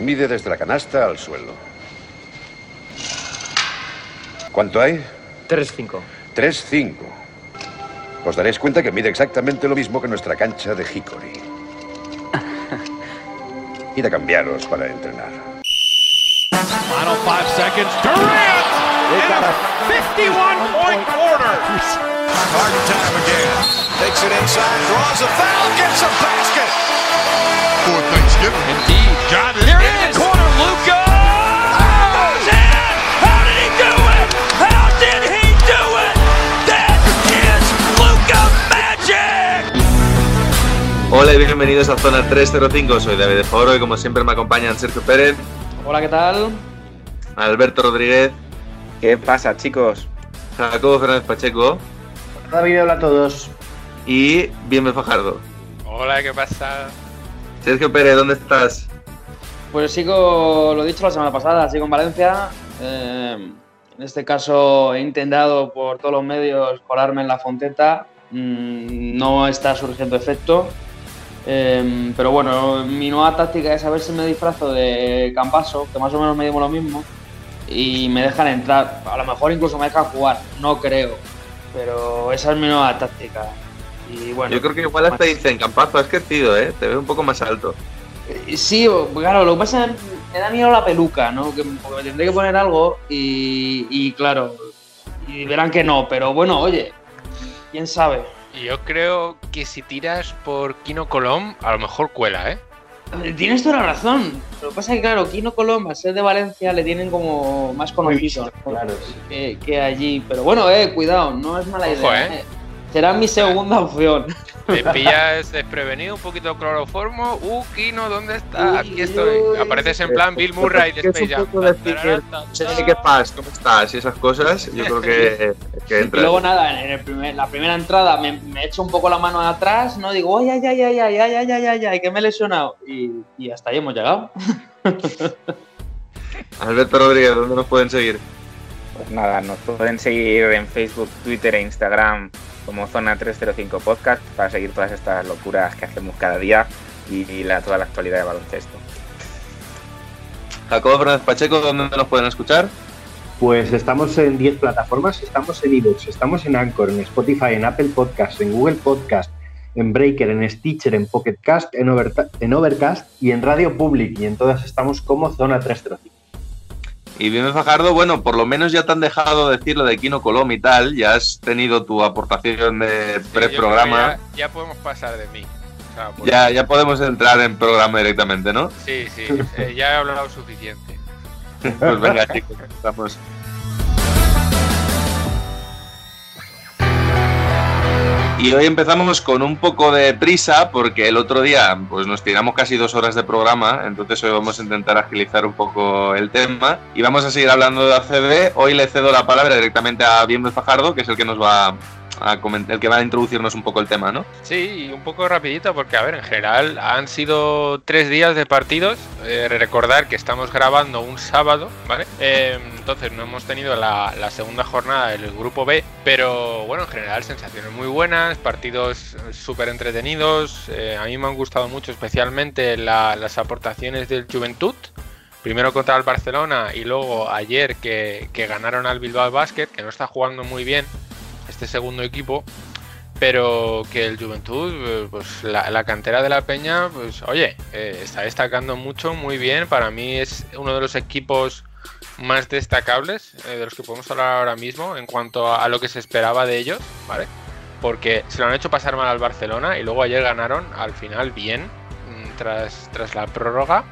Mide desde la canasta al suelo. ¿Cuánto hay? 3-5. 3-5. Os daréis cuenta que mide exactamente lo mismo que nuestra cancha de Hickory. Id a cambiaros para entrenar. Final five seconds. Durant! In a 51-point quarter. Harden time again. Takes it inside, draws a foul, gets a basket. For Thanksgiving. Indeed. Got it. There in the corner, Luca. Goes in. How did he do it? How did he do it? That is Luca Magic. Hola y bienvenidos a Zona 305, soy David de Foro y como siempre me acompañan Sergio Pérez, Hola, ¿qué tal? Alberto Rodríguez, ¿Qué pasa, chicos? Jacobo Fernández Pacheco David, hola a todos. y Bienve Fajardo. Hola, ¿qué pasa? Sergio Pérez, ¿dónde estás? Pues sigo, lo he dicho la semana pasada, sigo en Valencia. Eh, en este caso he intentado por todos los medios colarme en la fonteta. Mm, no está surgiendo efecto. Eh, pero bueno, mi nueva táctica es a ver si me disfrazo de Campaso, que más o menos medimos lo mismo, y me dejan entrar. A lo mejor incluso me dejan jugar, no creo. Pero esa es mi nueva táctica. Y bueno, Yo creo que igual hasta dicen, Campazo, has crecido, ¿eh? Te veo un poco más alto. Eh, Sí, claro, lo que pasa es que me da miedo la peluca, ¿no? Que, porque me tendré que poner algo y, y claro, y verán que no, pero bueno, oye, quién sabe. Yo creo que si tiras por Kino Colom, a lo mejor cuela, ¿eh? Eh, Tienes toda la razón. Lo que pasa es que, claro, Kino Colom, al ser de Valencia, le tienen como más conocido ¿no? Claro. que, que allí. Pero bueno, eh, cuidado, no es mala Ojo, idea. eh. eh. Será mi segunda opción. Te pillas desprevenido, un poquito de cloroformo. Uh, Kino, ¿dónde está? Aquí estoy. Apareces en plan Bill Murray de Que es un Space Jam. ¿Qué pasa? ¿Cómo estás? Y esas cosas, yo creo que, que Y luego nada, en el primer, la primera entrada me, me echo un poco la mano atrás, ¿no? Digo, ay, ay, ay, ay, ay, ay, ay, ay, ay, ay, que me he lesionado. Y, y hasta ahí hemos llegado. Alberto Rodríguez, ¿dónde nos pueden seguir? Pues nada, nos pueden seguir en Facebook, Twitter e Instagram como Zona 305 Podcast para seguir todas estas locuras que hacemos cada día y, la, toda la actualidad de baloncesto. Jacobo Fernández Pacheco, ¿dónde nos pueden escuchar? Pues estamos en 10 plataformas, estamos en iVoox, estamos en Anchor, en Spotify, en Apple Podcast, en Google Podcast, en Breaker, en Stitcher, en Pocket Cast, en, Overta- en Overcast y en Radio Public. Y en todas estamos como Zona 305. Y Bienve Fajardo, bueno, por lo menos ya te han dejado decir lo de Kino Colom y tal, ya has tenido tu aportación de pre-programa. Ya, ya podemos pasar de mí. O sea, pues- Ya, ya podemos entrar en programa directamente, ¿no? Sí, sí, eh, ya he hablado suficiente. Pues venga, chicos, empezamos. Y hoy empezamos con un poco de prisa porque el otro día pues nos tiramos casi dos horas de programa, entonces hoy vamos a intentar agilizar un poco el tema y vamos a seguir hablando de ACB. Hoy le cedo la palabra directamente a Bienve Fajardo, que es el que nos va el que va a introducirnos un poco el tema, ¿no? Sí, un poco rapidito porque, a ver, en general han sido tres días de partidos. Eh, recordar que estamos grabando un sábado, ¿vale? Eh, entonces no hemos tenido la, la segunda jornada del grupo B, pero bueno, en general sensaciones muy buenas, partidos súper entretenidos. Eh, a mí me han gustado mucho especialmente la- las aportaciones del Juventud. Primero contra el Barcelona y luego ayer que, que ganaron al Bilbao Basket, que no está jugando muy bien este segundo equipo, pero que el Juventud, eh, pues la, cantera de la Peña, pues oye, eh, está destacando mucho, muy bien. Para mí es uno de los equipos más destacables eh, de los que podemos hablar ahora mismo en cuanto a, a lo que se esperaba de ellos, ¿vale? Porque se lo han hecho pasar mal al Barcelona y luego ayer ganaron al final bien, mm, tras, tras la prórroga,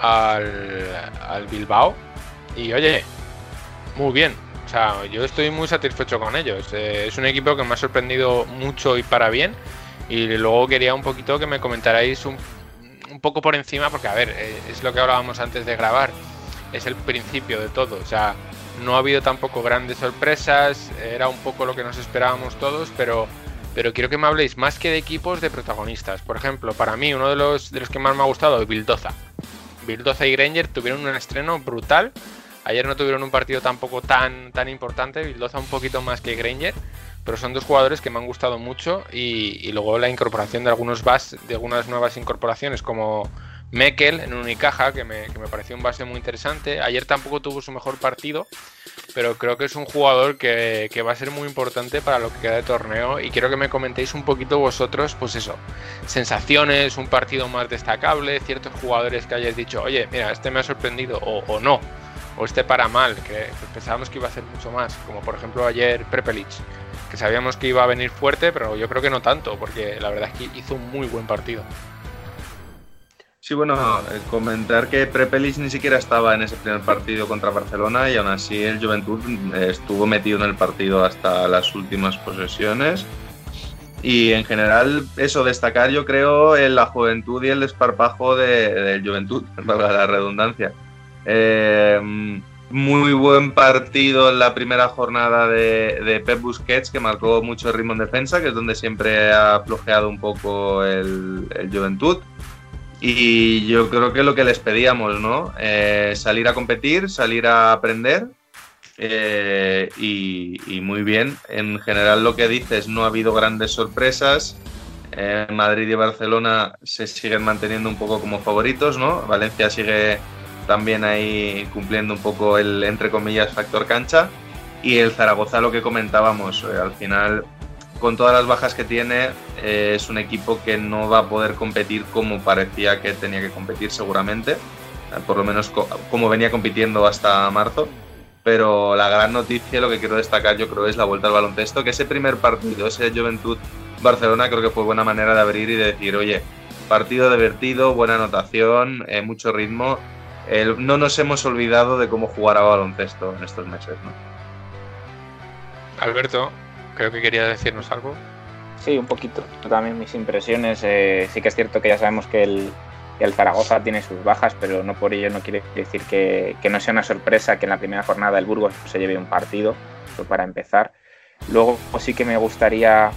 al, al Bilbao. Y oye, muy bien. O sea, yo estoy muy satisfecho con ellos. Eh, es un equipo que me ha sorprendido mucho y para bien. Y luego quería un poquito que me comentarais un, poco por encima, porque a ver, eh, es lo que hablábamos antes de grabar. Es el principio de todo. O sea, no ha habido tampoco grandes sorpresas. Era un poco lo que nos esperábamos todos, pero, pero quiero que me habléis más que de equipos, de protagonistas. Por ejemplo, para mí, uno de los, de los que más me ha gustado es Bildoza. Bildoza y Granger tuvieron un estreno brutal. Ayer no tuvieron un partido tampoco tan, tan importante, Bildoza un poquito más que Granger, pero son dos jugadores que me han gustado mucho y, luego la incorporación de algunos bas, de algunas nuevas incorporaciones como, Mekel en Unicaja, que me, que me pareció un base muy interesante. Ayer tampoco tuvo su mejor partido, pero creo que es un jugador que, que va a ser muy importante para lo que queda de torneo. Y quiero que me comentéis un poquito vosotros, pues eso, sensaciones, un partido más destacable, ciertos jugadores que hayáis dicho, oye, mira, este me ha sorprendido, o no, o este para mal, que pensábamos que iba a hacer mucho más, como por ejemplo ayer Prepelic, que sabíamos que iba a venir fuerte, pero yo creo que no tanto, porque la verdad es que hizo un muy buen partido. Sí, bueno, eh, comentar que Prepelic ni siquiera estaba en ese primer partido contra Barcelona y aún así el Juventud eh, estuvo metido en el partido hasta las últimas posesiones. Y en general, eso, destacar yo creo en la juventud y el desparpajo de, del Juventud, valga la redundancia. Eh, muy buen partido en la primera jornada de, de, Pep Busquets, que marcó mucho ritmo en defensa, que es donde siempre ha flojeado un poco el, el Juventud. Y yo creo que lo que les pedíamos, ¿no? Eh, salir a competir, salir a aprender. Eh, y, y, muy bien. En general lo que dices, no ha habido grandes sorpresas. Eh, Madrid y Barcelona se siguen manteniendo un poco como favoritos, ¿no? Valencia sigue también ahí cumpliendo un poco el, entre comillas, factor cancha. Y el Zaragoza, lo que comentábamos, eh, al final con todas las bajas que tiene, eh, es un equipo que no va a poder competir como parecía que tenía que competir seguramente, por lo menos co como venía compitiendo hasta marzo. Pero la gran noticia, lo que quiero destacar yo creo es la vuelta al baloncesto, que ese primer partido, ese Juventud Barcelona, creo que fue buena manera de abrir y de decir, oye, partido divertido, buena anotación, eh, mucho ritmo. No nos hemos olvidado de cómo jugar a baloncesto en estos meses. ¿no? Alberto, creo que quería decirnos algo. Sí, un poquito. También mis impresiones. Eh, sí que es cierto que ya sabemos que el, que el, Zaragoza tiene sus bajas, pero no por ello no quiere decir que, que, no sea una sorpresa que en la primera jornada el Burgos se lleve un partido, para empezar. Luego pues sí que me gustaría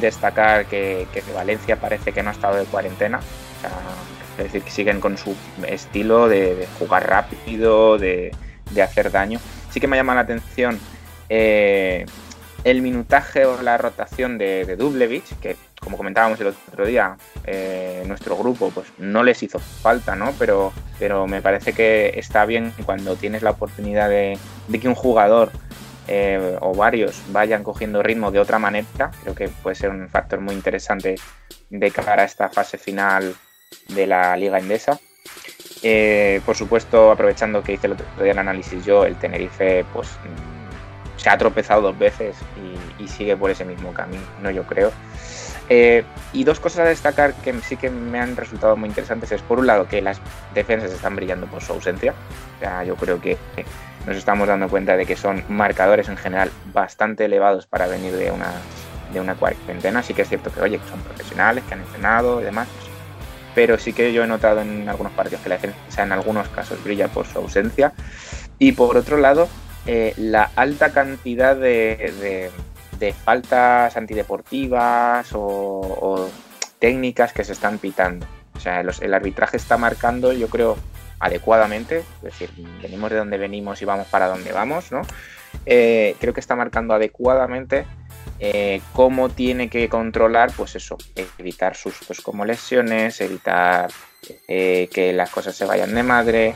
destacar que, que, Valencia parece que no ha estado de cuarentena. O sea, es decir, que siguen con su estilo de, jugar rápido, de, de, hacer daño. Sí que me llama la atención eh, el minutaje o la rotación de, de Dublevich, que como comentábamos el otro día, eh, nuestro grupo pues no les hizo falta, ¿no? Pero, pero me parece que está bien cuando tienes la oportunidad de, de que un jugador eh, o varios vayan cogiendo ritmo de otra manera. Creo que puede ser un factor muy interesante de cara a esta fase final de la Liga Endesa. Eh, por supuesto, aprovechando que hice el otro día el análisis yo, el Tenerife pues se ha tropezado dos veces y, sigue por ese mismo camino, yo creo. Eh, y dos cosas a destacar que sí que me han resultado muy interesantes es, por un lado, que las defensas están brillando por su ausencia. O sea, yo creo que nos estamos dando cuenta de que son marcadores en general bastante elevados para venir de una, de una cuarentena. Sí que es cierto que, oye, que son profesionales, que han entrenado y demás. Pero sí que yo he notado en algunos partidos que la defensa en algunos casos brilla por su ausencia. Y por otro lado, eh, la alta cantidad de, de, faltas antideportivas o, o, técnicas que se están pitando. O sea, el arbitraje está marcando, yo creo, adecuadamente, es decir, venimos de donde venimos y vamos para donde vamos, ¿no? Eh, creo que está marcando adecuadamente eh, cómo tiene que controlar, pues eso, evitar sustos como lesiones, evitar eh, que las cosas se vayan de madre,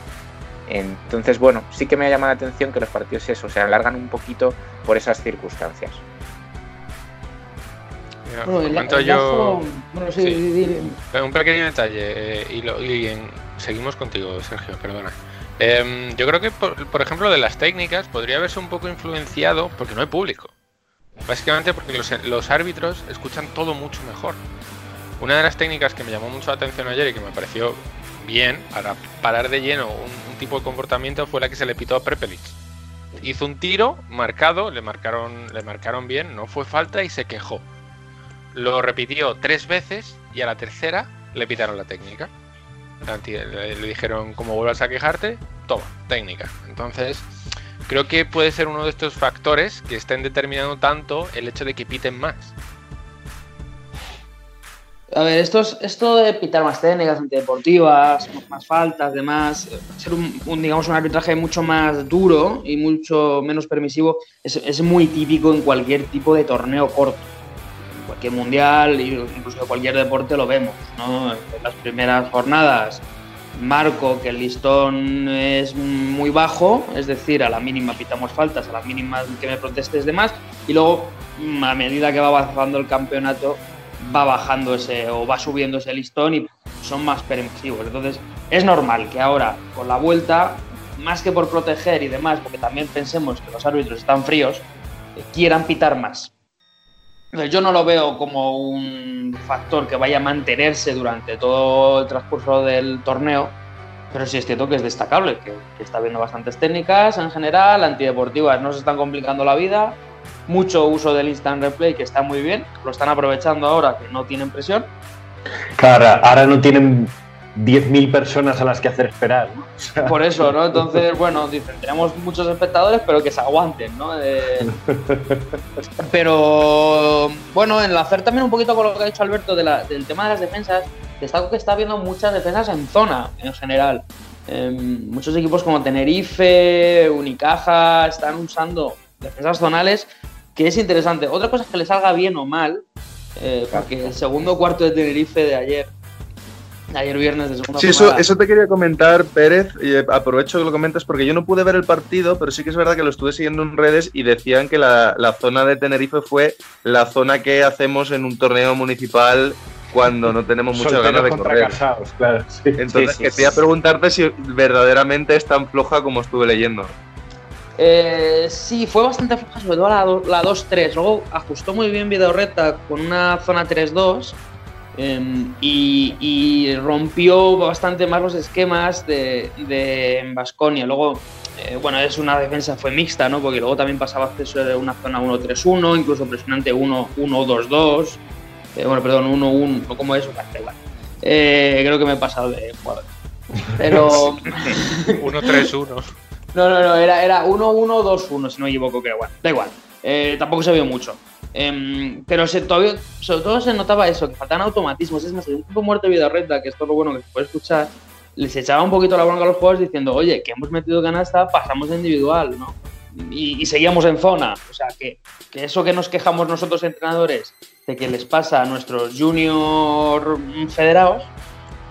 entonces, bueno, sí que me ha llamado la atención que los partidos eso, se alargan un poquito por esas circunstancias. Mira, bueno, el, el yo... bueno, sí, sí. Sí. Un pequeño detalle, eh, y, lo, y en... seguimos contigo, Sergio, perdona. Eh, yo creo que, por, por, ejemplo, de las técnicas podría haberse un poco influenciado porque no hay público. Básicamente porque los, árbitros escuchan todo mucho mejor. Una de las técnicas que me llamó mucho la atención ayer y que me pareció bien para parar de lleno un, un, tipo de comportamiento fue la que se le pitó a Prepelic. Hizo un tiro marcado, le marcaron, le marcaron bien, no fue falta y se quejó. Lo repitió tres veces y a la tercera le pitaron la técnica. Le, le dijeron, como vuelvas a quejarte, toma, técnica. Entonces, creo que puede ser uno de estos factores que estén determinando tanto el hecho de que piten más. A ver, esto, es, esto de pitar más técnicas antideportivas, más faltas, demás, ser un, digamos, un arbitraje mucho más duro y mucho menos permisivo, es, es, muy típico en cualquier tipo de torneo corto. En cualquier mundial, incluso en cualquier deporte lo vemos, ¿no? En las primeras jornadas marco que el listón es muy bajo, es decir, a la mínima pitamos faltas, a la mínima que me protestes de más, y luego mm, a medida que va avanzando el campeonato va bajando ese o va subiendo ese listón y son más permisivos. Entonces es normal que ahora con la vuelta, más que por proteger y demás, porque también pensemos que los árbitros están fríos, eh, quieran pitar más. Yo no lo veo como un factor que vaya a mantenerse durante todo el transcurso del torneo, pero sí es cierto que es destacable, que, está habiendo bastantes técnicas en general, antideportivas no se están complicando la vida, mucho uso del instant replay que está muy bien, lo están aprovechando ahora que no tienen presión. Claro, ahora no tienen 10.000 personas a las que hacer esperar. ¿no? O sea, Por eso, ¿no? Entonces, bueno, dicen, tenemos muchos espectadores, pero que se aguanten, ¿no? Eh, pero, bueno, enlazar también un poquito con lo que ha dicho Alberto de la- del tema de las defensas, destaco que está habiendo muchas defensas en zona, en general. Eh, muchos equipos como Tenerife, Unicaja, están usando defensas zonales, que es interesante. Otra cosa es que le salga bien o mal, eh, porque el segundo cuarto de Tenerife de ayer, ayer viernes de segunda Sí, eso, eso te quería comentar, Pérez, y eh, aprovecho que lo comentas porque yo no pude ver el partido, pero sí que es verdad que lo estuve siguiendo en redes y decían que la, la zona de Tenerife fue la zona que hacemos en un torneo municipal cuando no tenemos muchas ganas de correr. casados, claro. sí. Entonces Sí, sí, quería sí. preguntarte si verdaderamente es tan floja como estuve leyendo. Eh, sí, fue bastante floja, sobre todo la, la 2-3. Luego ajustó muy bien Videorreta con una zona 3-2 em, y, y rompió bastante más los esquemas de, de Basconia. Luego, eh, bueno, es una defensa, fue mixta, ¿no? Porque luego también pasaba a hacer una zona 1-3-1, incluso presionante 1-1-2-2. Eh, bueno, perdón, 1-1, no como eso, da igual. Eh, creo que me he pasado de jugador. Pero. 1-3-1. No, no, no, era, era 1-1-2-1, si no me equivoco, creo. Bueno, da igual. Eh, tampoco se vio mucho. Em, pero se, todavía, sobre todo se notaba eso, que faltaban automatismos. Es más, en un tiempo muerto de vida recta, que es lo bueno que se puede escuchar, les echaba un poquito la bronca a los jugadores diciendo, oye, que hemos metido canasta, pasamos de individual, ¿no? Y, seguíamos en zona. O sea, que, que eso que nos quejamos nosotros entrenadores de que les pasa a nuestros junior federados,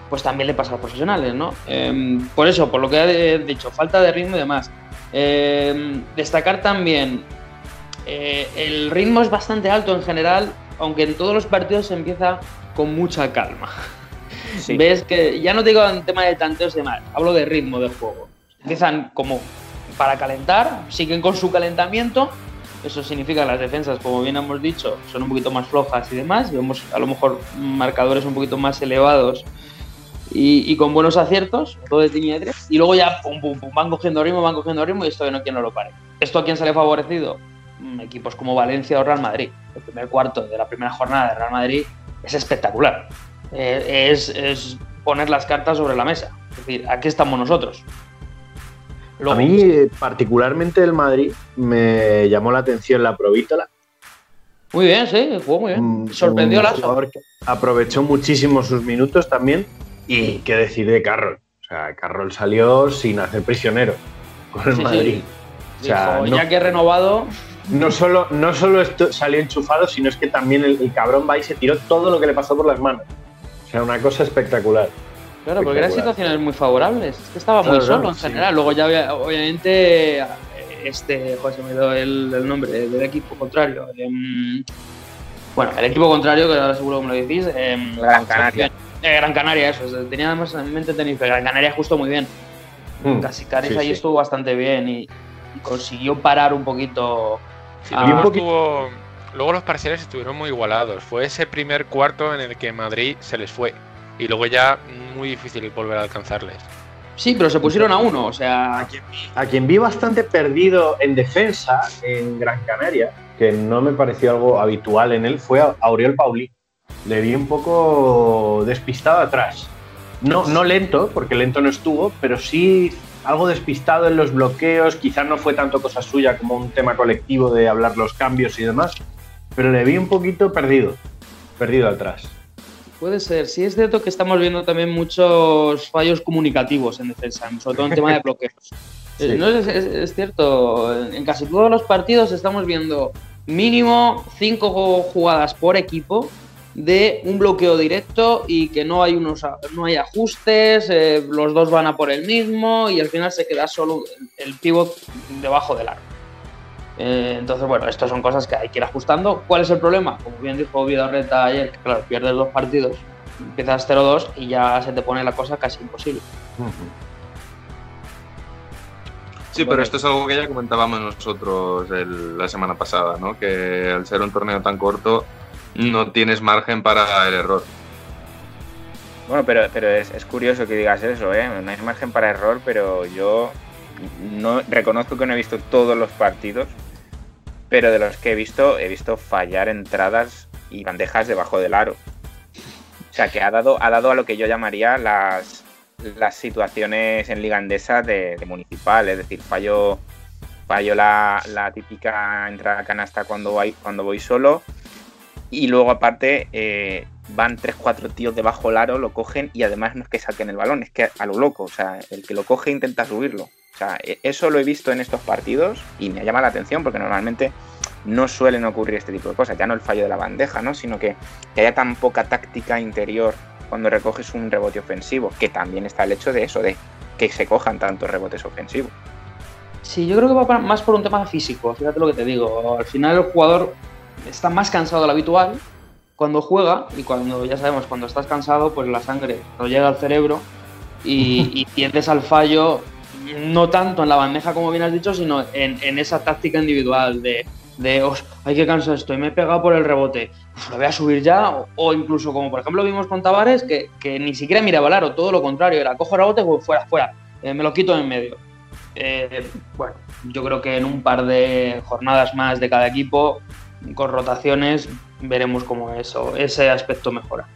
pues también le pasa a los profesionales, ¿no? Em, por eso, por lo que he dicho, falta de ritmo y demás. Em, destacar también, eh, el ritmo es bastante alto en general, aunque en todos los partidos se empieza con mucha calma. Sí. Ves que, ya no digo en tema de tanteos y demás, hablo de ritmo de juego. Empiezan como para calentar, siguen con su calentamiento. Eso significa que las defensas, como bien hemos dicho, son un poquito más flojas y demás. Vemos a lo mejor marcadores un poquito más elevados y, y con buenos aciertos, todo de Tiñedres. Y luego ya pum, pum, pum, van cogiendo ritmo, van cogiendo ritmo y esto de no quien no lo pare. ¿Esto a quién sale favorecido? Mm, Equipos como Valencia o Real Madrid. El primer cuarto de la primera jornada de Real Madrid es espectacular. Eh, es, es poner las cartas sobre la mesa. Es decir, aquí estamos nosotros. Luego, A mí, particularmente el Madrid, me llamó la atención la Provítola. Muy bien, sí, jugó muy bien. Un- Sorprendió que aprovechó muchísimo sus minutos también. Y qué decir de Carroll. O sea, Carroll salió sin hacer prisionero con el Sí, sí. Madrid. O sea, Dijo, no, ya que he renovado, no solo, no solo esto salió enchufado, sino es que también el, el cabrón va y se tiró todo lo que le pasó por las manos. O sea, una cosa espectacular. Claro, porque eran situaciones muy favorables. Es que estaba muy Claro, solo en sí. general. Luego ya había- obviamente este, joder, se me dio el, el nombre del equipo contrario. Em, bueno, el equipo contrario, que ahora seguro que me lo decís. em, Gran Canaria. Eh, Gran Canaria, eso. Tenía además en mente Tenerife. Gran Canaria justo muy bien. Mm, Casi sí, ahí sí. estuvo bastante bien y, y consiguió parar un poquito. Sí, Ah. luego, un poquito- estuvo- luego los parciales estuvieron muy igualados. Fue ese primer cuarto en el que Madrid se les fue. Y luego ya muy difícil volver a alcanzarles. Sí, pero se pusieron a uno. O sea, A quien vi bastante perdido en defensa en Gran Canaria, que no me pareció algo habitual en él, fue a Auriel Pauli. Le vi un poco despistado atrás. No, no lento, porque lento no estuvo, pero sí algo despistado en los bloqueos. Quizás no fue tanto cosa suya como un tema colectivo de hablar los cambios y demás, pero le vi un poquito perdido, perdido atrás. Puede ser. Sí es cierto que estamos viendo también muchos fallos comunicativos en defensa, sobre todo en tema de bloqueos. Sí. Eh, No es, es- es cierto, en casi todos los partidos estamos viendo mínimo cinco jugadas por equipo de un bloqueo directo y que no hay, unos, no hay ajustes, eh, los dos van a por el mismo y al final se queda solo el pivot debajo del arco. Eh, entonces, bueno, estas son cosas que hay que ir ajustando. ¿Cuál es el problema? Como bien dijo Reta ayer, que claro, pierdes dos partidos, empiezas 0-2 y ya se te pone la cosa casi imposible. Sí, pero esto es algo que ya comentábamos nosotros el- la semana pasada, ¿no? Que al ser un torneo tan corto no tienes margen para el error. Bueno, pero, pero es, es curioso que digas eso, ¿eh? No hay margen para error, pero yo no reconozco que no he visto todos los partidos, pero de los que he visto, he visto fallar entradas y bandejas debajo del aro. O sea, que ha dado, ha dado a lo que yo llamaría las, las situaciones en Liga Andesa de, de municipal, es decir, fallo, fallo la, la típica entrada canasta cuando cuando voy solo y luego aparte eh, van 3-4 tíos debajo del aro, lo cogen y además no es que saquen el balón, es que a lo loco, o sea, el que lo coge intenta subirlo. O sea, e- eso lo he visto en estos partidos y me llama la atención porque normalmente no suelen ocurrir este tipo de cosas, ya no el fallo de la bandeja, ¿no? sino que, que haya tan poca táctica interior cuando recoges un rebote ofensivo, que también está el hecho de eso, de que se cojan tantos rebotes ofensivos. Sí, yo creo que va más por un tema físico, fíjate lo que te digo. Al final el jugador está más cansado de lo habitual cuando juega y cuando ya sabemos, cuando estás cansado, pues la sangre no llega al cerebro y, y tiendes al fallo no tanto en la bandeja como bien has dicho, sino en, en esa táctica individual de, de "Os, ay que cansado estoy, me he pegado por el rebote, pues lo voy a subir ya, o, o incluso como por ejemplo vimos con Tavares, que, que ni siquiera miraba el aro, todo lo contrario, era cojo el rebote, pues fuera, fuera, eh, me lo quito en medio. Eh, bueno, yo creo que en un par de jornadas más de cada equipo, con rotaciones, veremos cómo eso, ese aspecto mejora.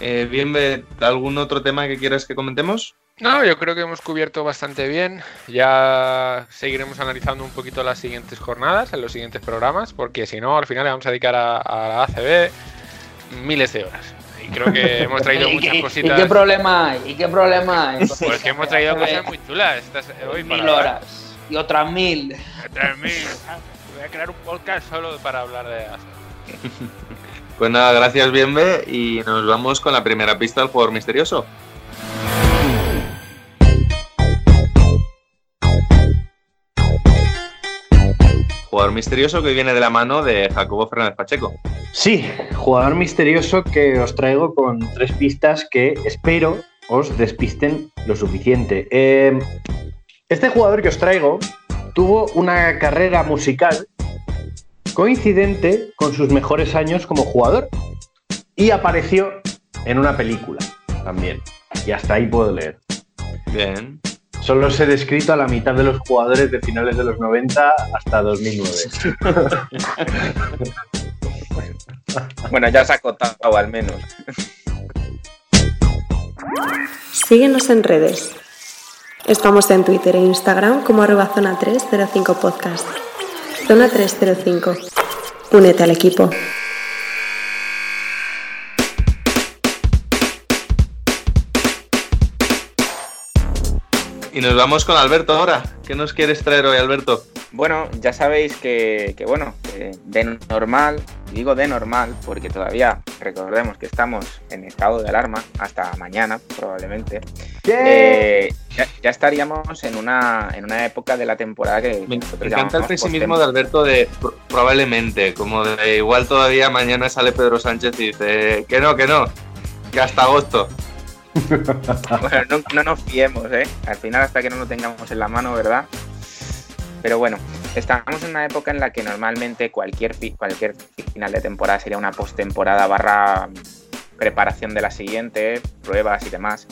Eh, bien, ¿algún otro tema que quieras que comentemos? No, yo creo que hemos cubierto bastante bien. Ya seguiremos analizando un poquito las siguientes jornadas, en los siguientes programas, porque si no, al final le vamos a dedicar a, a la ACB miles de horas. Y creo que hemos traído ¿Y muchas qué- cositas. ¿Y qué problema hay? ¿Y qué problema hay? Pues que hemos traído cosas muy chulas estas, hoy para Mil horas y otras mil. Otras mil. Voy a crear un podcast solo para hablar de ACB. Pues nada, gracias, Bienve, y nos vamos con la primera pista del jugador misterioso. Jugador misterioso que viene de la mano de Jacobo Fernández Pacheco. Sí, jugador misterioso que os traigo con tres pistas que espero os despisten lo suficiente. Eh, este jugador que os traigo tuvo una carrera musical coincidente con sus mejores años como jugador y apareció en una película también. Y hasta ahí puedo leer. Bien. Solo os he descrito a la mitad de los jugadores de finales de los 90 hasta 2009. Bueno, ya se ha acotado al menos. Síguenos en redes. Estamos en Twitter e Instagram como arroba zona 305 podcast. Zona 305. Únete al equipo. Y nos vamos con Alberto ahora. ¿Qué nos quieres traer hoy, Alberto? Bueno, ya sabéis que, que, bueno, de normal, digo de normal, porque todavía recordemos que estamos en estado de alarma hasta mañana, probablemente. Eh, ya, ya estaríamos en una, en una época de la temporada que Me, me encanta el pesimismo de Alberto de pr- probablemente, como de igual todavía mañana sale Pedro Sánchez y dice que no, que no, que hasta agosto. Bueno, no, no nos fiemos, ¿eh? Al final hasta que no lo tengamos en la mano, ¿verdad? Pero bueno, estamos en una época en la que normalmente cualquier, cualquier final de temporada sería una postemporada barra preparación de la siguiente, pruebas y demás.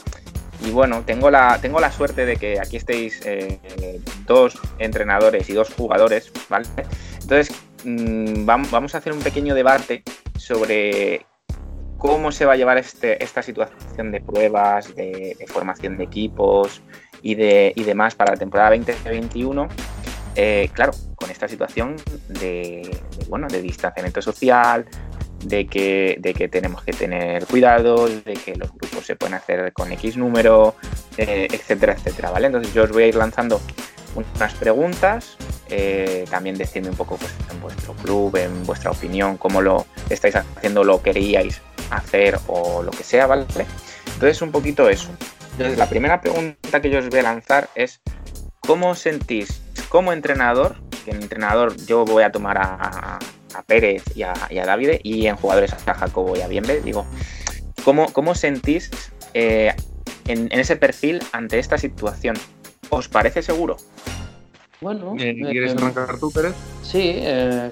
Y bueno, tengo la, tengo la suerte de que aquí estéis eh, dos entrenadores y dos jugadores, ¿vale? Entonces, mm, vam- vamos a hacer un pequeño debate sobre cómo se va a llevar este, esta situación de pruebas, de, de formación de equipos y, de, y demás para la temporada 2021. Eh, claro, con esta situación de, bueno, de distanciamiento social, de que, de que tenemos que tener cuidado, de que los grupos se pueden hacer con X número, eh, etcétera, etcétera, ¿vale? Entonces yo os voy a ir lanzando unas preguntas, eh, también decidme un poco pues, en vuestro club, en vuestra opinión, cómo lo estáis haciendo, lo queríais hacer o lo que sea, ¿vale? Entonces, un poquito eso. Entonces, la primera pregunta que yo os voy a lanzar es, ¿cómo sentís como entrenador, que en entrenador yo voy a tomar a, a Pérez y a, y a Davide, y en jugadores a Jacobo y a Bienve, digo, ¿cómo, cómo sentís eh, en, en ese perfil ante esta situación? ¿Os parece seguro? Bueno, Eh, ¿Quieres eh, arrancar tú, Pérez? Sí, eh,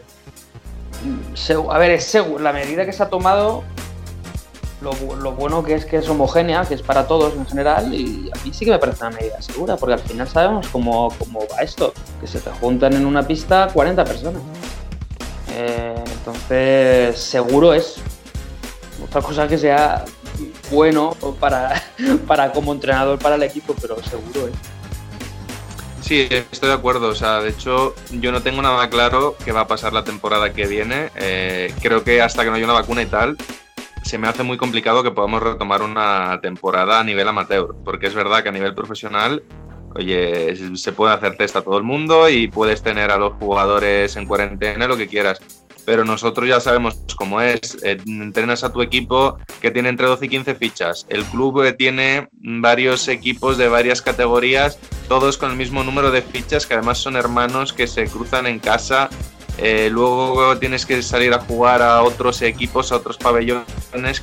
a ver, es seguro. La medida que se ha tomado, lo, bu- lo bueno que es que es homogénea, que es para todos en general, y a mí sí que me parece una medida segura, porque al final sabemos cómo, cómo va esto, que se te juntan en una pista 40 personas. Eh, entonces, seguro es. Otra cosa que sea bueno para, para como entrenador para el equipo, pero seguro es. Sí, estoy de acuerdo. O sea, de hecho, yo no tengo nada claro qué va a pasar la temporada que viene. Eh, creo que hasta que no haya una vacuna y tal, se me hace muy complicado que podamos retomar una temporada a nivel amateur. Porque es verdad que a nivel profesional, oye, se puede hacer test a todo el mundo y puedes tener a los jugadores en cuarentena, lo que quieras. Pero nosotros ya sabemos cómo es. Eh, entrenas a tu equipo que tiene entre 12 y 15 fichas. El club eh, tiene varios equipos de varias categorías todos con el mismo número de fichas, que además son hermanos que se cruzan en casa. Eh, luego tienes que salir a jugar a otros equipos, a otros pabellones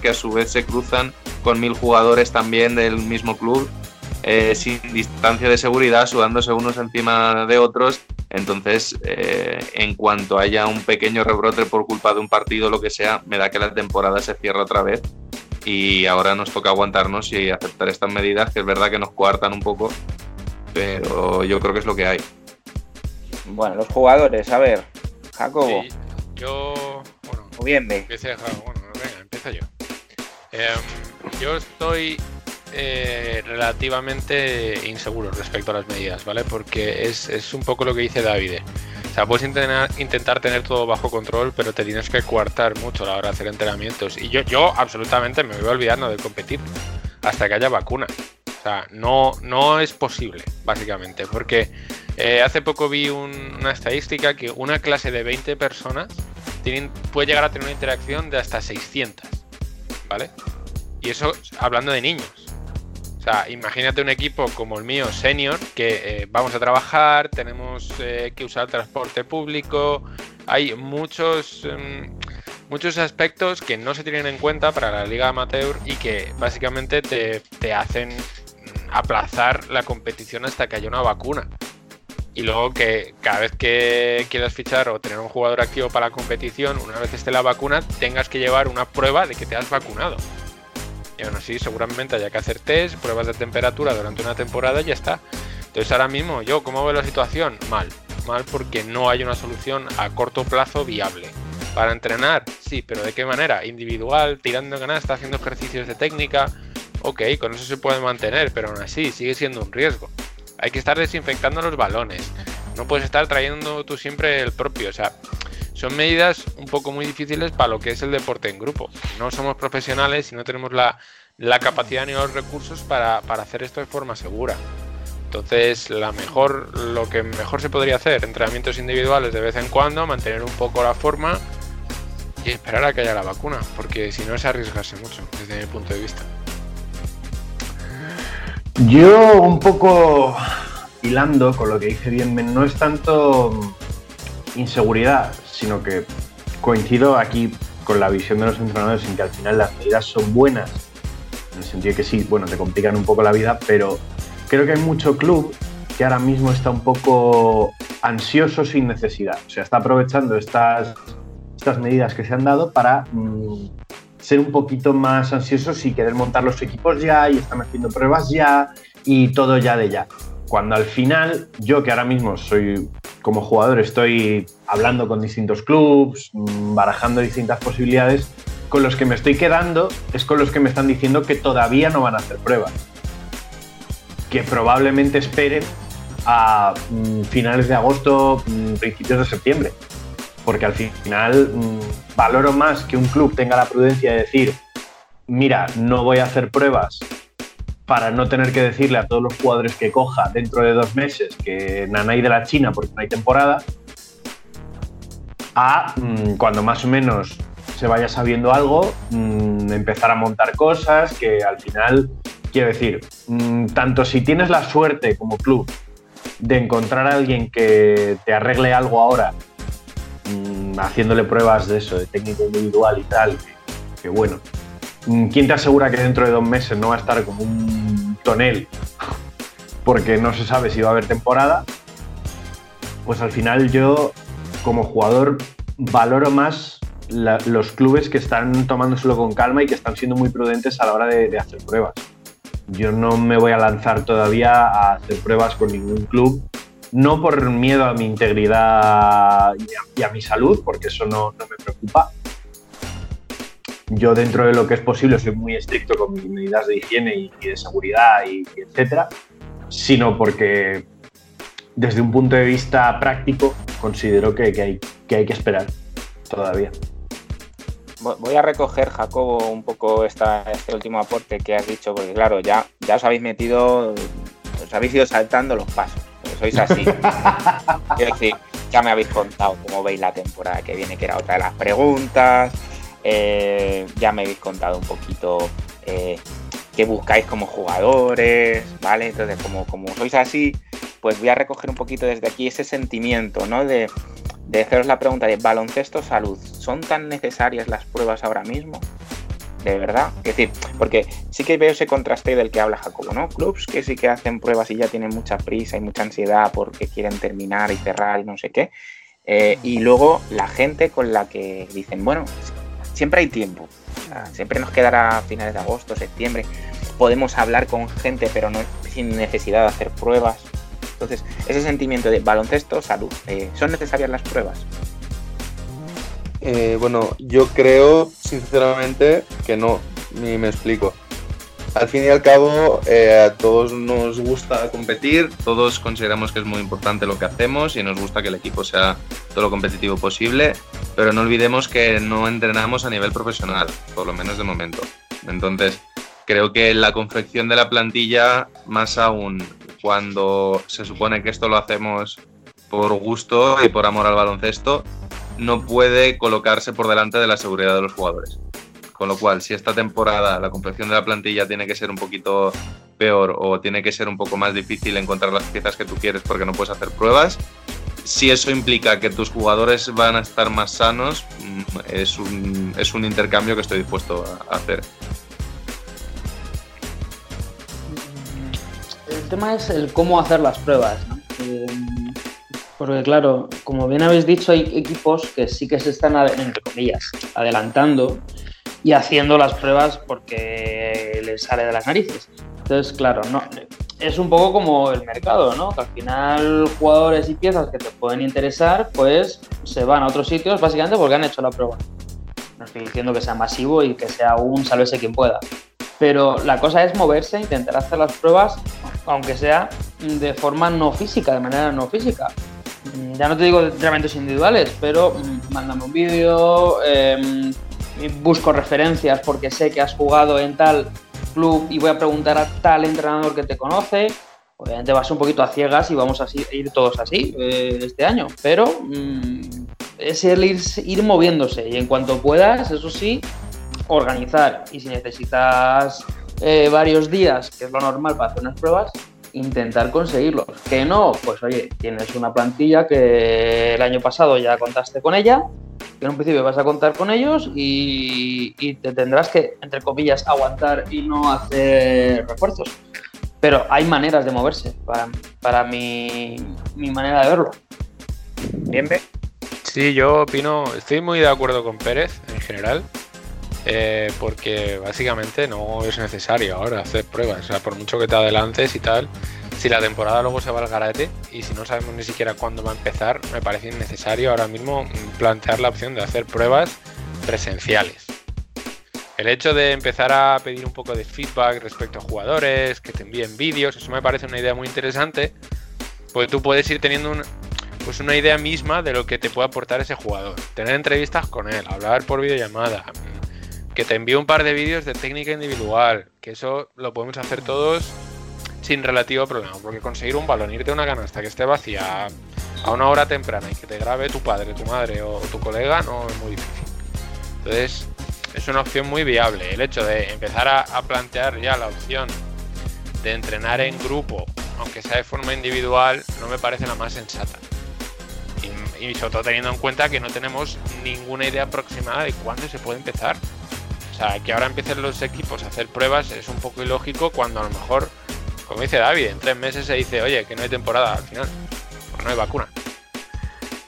que a su vez se cruzan con mil jugadores también del mismo club, eh, sin distancia de seguridad, sudándose unos encima de otros. Entonces, eh, en cuanto haya un pequeño rebrote por culpa de un partido o lo que sea, me da que la temporada se cierra otra vez y ahora nos toca aguantarnos y aceptar estas medidas, que es verdad que nos coartan un poco, pero yo creo que es lo que hay. Bueno, los jugadores, a ver, Jacobo, Sí, yo, bueno, o bien bueno, Em, yo estoy eh, relativamente inseguro respecto a las medidas, ¿vale? Porque es, es un poco lo que dice David. O sea, puedes intentar, intentar tener todo bajo control, pero te tienes que coartar mucho a la hora de hacer entrenamientos. Y yo, yo absolutamente me voy olvidando de competir hasta que haya vacuna. O sea, no, no es posible, básicamente. Porque eh, hace poco vi un- una estadística que una clase de 20 personas tienen- puede llegar a tener una interacción de hasta 600. ¿Vale? Y eso hablando de niños. O sea, imagínate un equipo como el mío, senior, que eh, vamos a trabajar, tenemos eh, que usar transporte público, hay muchos, em, muchos aspectos que no se tienen en cuenta para la liga amateur y que básicamente te, te hacen mm, aplazar la competición hasta que haya una vacuna. Y luego que cada vez que quieras fichar o tener un jugador activo para la competición, una vez esté la vacuna, tengas que llevar una prueba de que te has vacunado. Y aún así, seguramente haya que hacer test, pruebas de temperatura durante una temporada y ya está. Entonces, ahora mismo, yo, ¿cómo veo la situación? Mal. Mal porque no hay una solución a corto plazo viable. Para entrenar, sí, pero ¿de qué manera? Individual, tirando canasta, haciendo ejercicios de técnica. Ok, con eso se puede mantener, pero aún así sigue siendo un riesgo. Hay que estar desinfectando los balones. No puedes estar trayendo tú siempre el propio. O sea, son medidas un poco muy difíciles para lo que es el deporte en grupo. No somos profesionales y no tenemos la, la capacidad ni los recursos para, para hacer esto de forma segura. Entonces, la mejor, lo que mejor se podría hacer, entrenamientos individuales de vez en cuando, mantener un poco la forma y esperar a que haya la vacuna, porque si no es arriesgarse mucho, desde mi punto de vista. Yo un poco hilando con lo que dice bien, no es tanto mm, inseguridad, sino que coincido aquí con la visión de los entrenadores en que al final las medidas son buenas, en el sentido que sí, bueno, te complican un poco la vida, pero creo que hay mucho club que ahora mismo está un poco ansioso sin necesidad. O sea, está aprovechando estas, estas medidas que se han dado para mm, ser un poquito más ansiosos y querer montar los equipos ya y están haciendo pruebas ya y todo ya de ya. Cuando al final, yo que ahora mismo soy como jugador, estoy hablando con distintos clubs, mm, barajando distintas posibilidades, con los que me estoy quedando es con los que me están diciendo que todavía no van a hacer pruebas. Que probablemente esperen a mm, finales de agosto, mm, principios de septiembre. Porque al final mm, valoro más que un club tenga la prudencia de decir, mira, no voy a hacer pruebas para no tener que decirle a todos los jugadores que coja dentro de dos meses que nanay de la China porque no hay temporada, a mm, cuando más o menos se vaya sabiendo algo, mm, empezar a montar cosas que al final, quiero decir, tanto si tienes la suerte como club de encontrar a alguien que te arregle algo ahora, haciéndole pruebas de eso, de técnico individual y tal, que, bueno, mm, ¿quién te asegura que dentro de dos meses no va a estar como un tonel? Porque no se sabe si va a haber temporada. Pues al final yo, como jugador, valoro más los clubes que están tomándoselo con calma y que están siendo muy prudentes a la hora de hacer pruebas. Yo no me voy a lanzar todavía a hacer pruebas con ningún club, no por miedo a mi integridad y a, mi salud, porque eso no, me preocupa. Yo dentro de lo que es posible soy muy estricto con mis medidas de higiene y, de seguridad y, etcétera, sino porque desde un punto de vista práctico considero que, hay, que esperar todavía. Vo- Voy a recoger, Jacobo, un poco este último aporte que has dicho, porque claro, ya, ya os habéis metido, os habéis ido saltando los pasos, sois así. Quiero decir, ya me habéis contado cómo veis la temporada que viene, que era otra de las preguntas, eh, ya me habéis contado un poquito eh, qué buscáis como jugadores, ¿vale? Entonces, como, como sois así, pues voy a recoger un poquito desde aquí ese sentimiento, ¿no? De, de haceros la pregunta de baloncesto salud. ¿Son tan necesarias las pruebas ahora mismo? De verdad. Es decir, porque sí que veo ese contraste del que habla Jacobo, ¿no? Clubs que sí que hacen pruebas y ya tienen mucha prisa y mucha ansiedad porque quieren terminar y cerrar y no sé qué. Eh, y luego la gente con la que dicen, bueno, siempre hay tiempo. O sea, siempre nos quedará a finales de agosto, septiembre. Podemos hablar con gente, pero no sin necesidad de hacer pruebas. Entonces, ese sentimiento de baloncesto, salud. eh, ¿Son necesarias las pruebas? Eh, bueno, yo creo sinceramente que no, ni me explico. Al fin y al cabo, eh, a todos nos gusta competir, todos consideramos que es muy importante lo que hacemos y nos gusta que el equipo sea todo lo competitivo posible, pero no olvidemos que no entrenamos a nivel profesional, por lo menos de momento. Entonces, creo que la confección de la plantilla, más aún cuando se supone que esto lo hacemos por gusto y por amor al baloncesto, no puede colocarse por delante de la seguridad de los jugadores. Con lo cual, si esta temporada la confección de la plantilla tiene que ser un poquito peor o tiene que ser un poco más difícil encontrar las piezas que tú quieres porque no puedes hacer pruebas, si eso implica que tus jugadores van a estar más sanos, mm, es un, es un intercambio que estoy dispuesto a hacer. El tema es el cómo hacer las pruebas. Eh, porque claro, como bien habéis dicho, hay equipos que sí que se están, entre comillas, adelantando y haciendo las pruebas porque les sale de las narices. Entonces, claro, no, es un poco como el mercado, ¿no? Que al final jugadores y piezas que te pueden interesar, pues se van a otros sitios básicamente porque han hecho la prueba. No estoy diciendo que sea masivo y que sea un sálvese quien pueda. Pero la cosa es moverse, intentar hacer las pruebas, aunque sea de forma no física, de manera no física. Mm, Ya no te digo entrenamientos individuales, pero mm, mándame un vídeo, eh, busco referencias porque sé que has jugado en tal club y voy a preguntar a tal entrenador que te conoce. Obviamente vas un poquito a ciegas y vamos a ir todos así eh, este año, pero mm, es el ir, ir moviéndose y en cuanto puedas, eso sí, organizar. Y si necesitas eh, varios días, que es lo normal para hacer unas pruebas, intentar conseguirlos. Que no, pues oye, tienes una plantilla que el año pasado ya contaste con ella, que en un principio vas a contar con ellos y, y te tendrás que, entre comillas, aguantar y no hacer refuerzos. Pero hay maneras de moverse, para, para mi, mi manera de verlo. Bien, ve. Sí, yo opino, estoy muy de acuerdo con Pérez en general, eh, porque básicamente no es necesario ahora hacer pruebas. O sea, por mucho que te adelantes y tal, si la temporada luego se va al garete y si no sabemos ni siquiera cuándo va a empezar, me parece innecesario ahora mismo plantear la opción de hacer pruebas presenciales. El hecho de empezar a pedir un poco de feedback respecto a jugadores, que te envíen vídeos, eso me parece una idea muy interesante, porque tú puedes ir teniendo pues una idea misma de lo que te puede aportar ese jugador. Tener entrevistas con él, hablar por videollamada, que te envíe un par de vídeos de técnica individual, que eso lo podemos hacer todos sin relativo problema, porque conseguir un balón, irte una canasta que esté vacía a una hora temprana y que te grabe tu padre, tu madre o tu colega no es muy difícil. Entonces, es una opción muy viable. El hecho de empezar a, a plantear ya la opción de entrenar en grupo, aunque sea de forma individual, no me parece la más sensata. Y sobre todo teniendo en cuenta que no tenemos ninguna idea aproximada de cuándo se puede empezar. O sea, que ahora empiecen los equipos a hacer pruebas es un poco ilógico cuando a lo mejor, como dice David, en tres meses se dice, oye, que no hay temporada al final, pues no hay vacuna.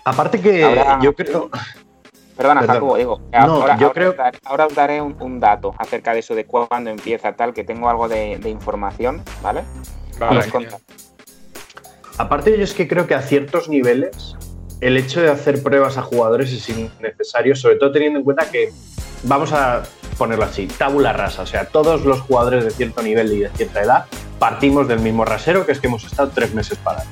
Aparte que Ahora- yo creo... Perdona, Perdón. Jacobo, digo. No, ahora, yo ahora creo- os daré, ahora os daré un, un dato acerca de eso, de cuándo empieza tal, que tengo algo de, de información, ¿vale? Vale. Aparte yo es que creo que a ciertos niveles el hecho de hacer pruebas a jugadores es innecesario, sobre todo teniendo en cuenta que, vamos a ponerlo así, tabula rasa, o sea, todos los jugadores de cierto nivel y de cierta edad partimos del mismo rasero, que es que hemos estado tres meses parados.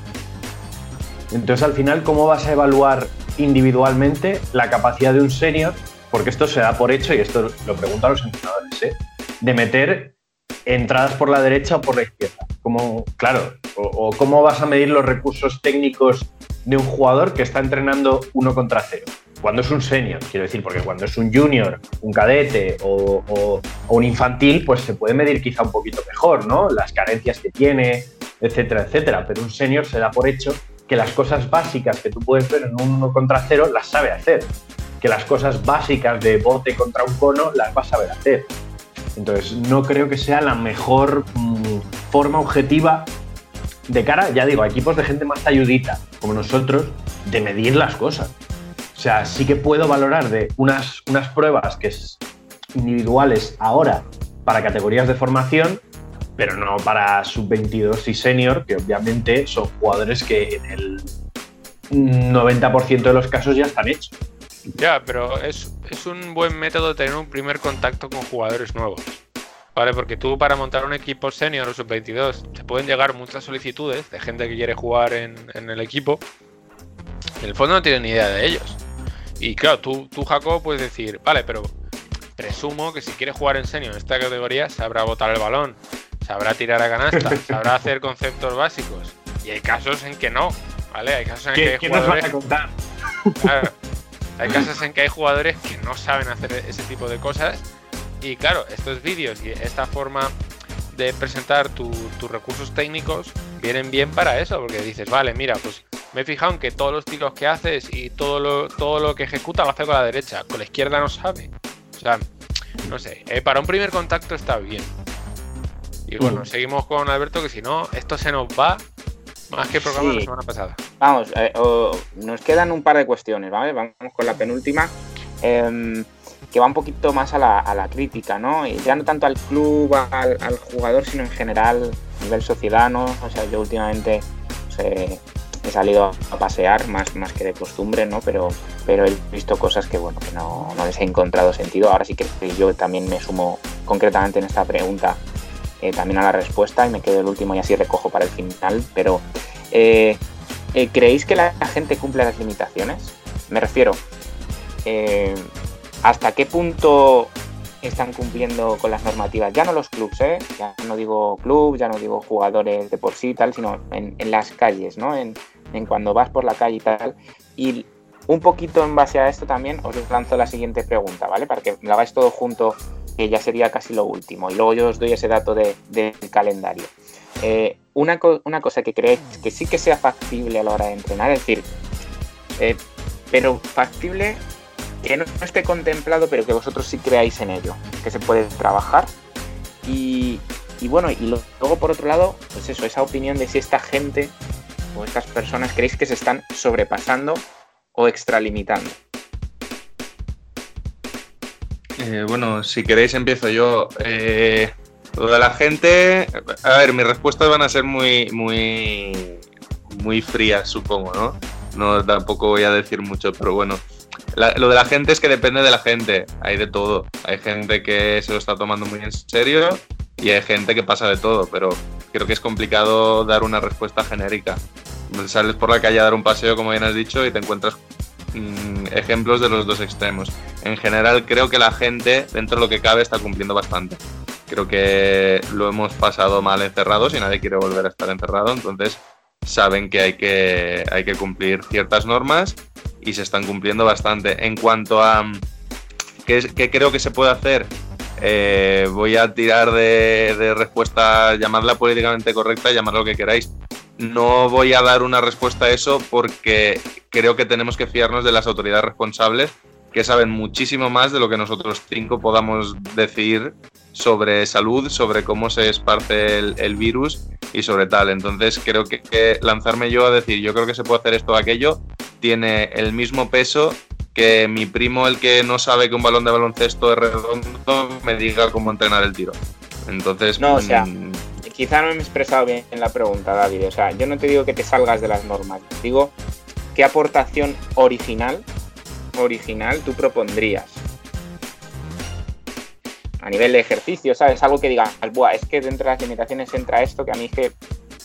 Entonces al final, ¿cómo vas a evaluar individualmente la capacidad de un senior? Porque esto se da por hecho, y esto lo pregunto los entrenadores, ¿eh? de meter entradas por la derecha o por la izquierda. Como, claro, o cómo vas a medir los recursos técnicos de un jugador que está entrenando uno contra cero. Cuando es un senior, quiero decir, porque cuando es un junior, un cadete o, o- o un infantil, pues se puede medir quizá un poquito mejor, ¿no? Las carencias que tiene, etcétera, etcétera. Pero un senior se da por hecho que las cosas básicas que tú puedes ver en un uno contra cero las sabe hacer. Que las cosas básicas de bote contra un cono las va a saber hacer. Entonces, no creo que sea la mejor mm, forma objetiva de cara, ya digo, a equipos de gente más talludita, como nosotros, de medir las cosas. O sea, sí que puedo valorar de unas, unas pruebas que es individuales ahora para categorías de formación, pero no para sub-22 y senior, que obviamente son jugadores que en el 90% de los casos ya están hechos. Ya, pero es, es un buen método tener un primer contacto con jugadores nuevos. ¿Vale? Porque tú para montar un equipo senior o sub-22 te pueden llegar muchas solicitudes de gente que quiere jugar en, en el equipo. En el fondo no tienen ni idea de ellos. Y claro, tú, tú Jacob, puedes decir, vale, pero presumo que si quieres jugar en senior en esta categoría sabrá botar el balón, sabrá tirar a canasta, sabrá hacer conceptos básicos. Y hay casos en que no, ¿vale? Hay casos en que ¿Qué, hay nos jugadores... vas a contar? Claro. Hay casos en que hay jugadores que no saben hacer ese tipo de cosas. Y claro, estos vídeos y esta forma de presentar tu- tus recursos técnicos vienen bien para eso, porque dices, vale, mira, pues me he fijado en que todos los tiros que haces y todo lo, todo lo que ejecuta lo hace con la derecha, con la izquierda no sabe. O sea, no sé, eh, para un primer contacto está bien. Y bueno, seguimos con Alberto, que si no, esto se nos va más que programa Sí. la semana pasada. Vamos, eh, nos quedan un par de cuestiones, ¿vale? Vamos con la penúltima, em, que va un poquito más a la, a la crítica, ¿no? Y ya no tanto al club, al, al jugador, sino en general, a nivel sociedad, ¿no? O sea, yo últimamente pues, eh, he salido a pasear más, más que de costumbre, ¿no? Pero, pero he visto cosas que, bueno, que no, no les he encontrado sentido. Ahora sí que yo también me sumo concretamente en esta pregunta eh, también a la respuesta y me quedo el último y así recojo para el final, pero... eh, ¿Creéis que la gente cumple las limitaciones? Me refiero, ¿hasta qué punto están cumpliendo con las normativas? Ya no los clubs, ¿eh? Ya no digo club, ya no digo jugadores de por sí y tal, sino en, las calles, ¿no? En, cuando vas por la calle y tal. Y un poquito en base a esto también os lanzo la siguiente pregunta, ¿vale? Para que lo hagáis todo junto, que ya sería casi lo último. Y luego yo os doy ese dato de- del calendario. Eh, una cosa que creéis que sí que sea factible a la hora de entrenar, es decir, eh, pero factible que no esté contemplado, pero que vosotros sí creáis en ello, que se puede trabajar. Y, y bueno, y luego por otro lado, pues eso, esa opinión de si esta gente o estas personas creéis que se están sobrepasando o extralimitando. Eh, bueno, si queréis empiezo yo. Eh, lo la gente, a ver, mis respuestas van a ser muy, muy, muy frías, supongo, ¿no? No tampoco voy a decir mucho, pero bueno. Lo de la gente es que depende de la gente. Hay de todo. Hay gente que se lo está tomando muy en serio y hay gente que pasa de todo, pero creo que es complicado dar una respuesta genérica. Sales por la calle a dar un paseo, como bien has dicho, y te encuentras mm, ejemplos de los dos extremos. En general, creo que la gente, dentro de lo que cabe, está cumpliendo bastante. Creo que lo hemos pasado mal encerrados y nadie quiere volver a estar encerrado, entonces saben que hay que, hay que cumplir ciertas normas y se están cumpliendo bastante. En cuanto a, ¿Qué, qué creo que se puede hacer? Eh, voy a tirar de, de respuesta, llamadla políticamente correcta, llamadla lo que queráis. No voy a dar una respuesta a eso porque creo que tenemos que fiarnos de las autoridades responsables que saben muchísimo más de lo que nosotros cinco podamos decir sobre salud, sobre cómo se esparce el, el virus y sobre tal. Entonces creo que, que lanzarme yo a decir yo creo que se puede hacer esto o aquello tiene el mismo peso que mi primo, el que no sabe que un balón de baloncesto es redondo, me diga cómo entrenar el tiro. Entonces, No, o sea, mm, Quizá no me he expresado bien en la pregunta, David. O sea, yo no te digo que te salgas de las normas. Digo, ¿qué aportación original, original tú propondrías? A nivel de ejercicio, ¿sabes? Algo que diga, Buah, es que dentro de las limitaciones entra esto que a mí es que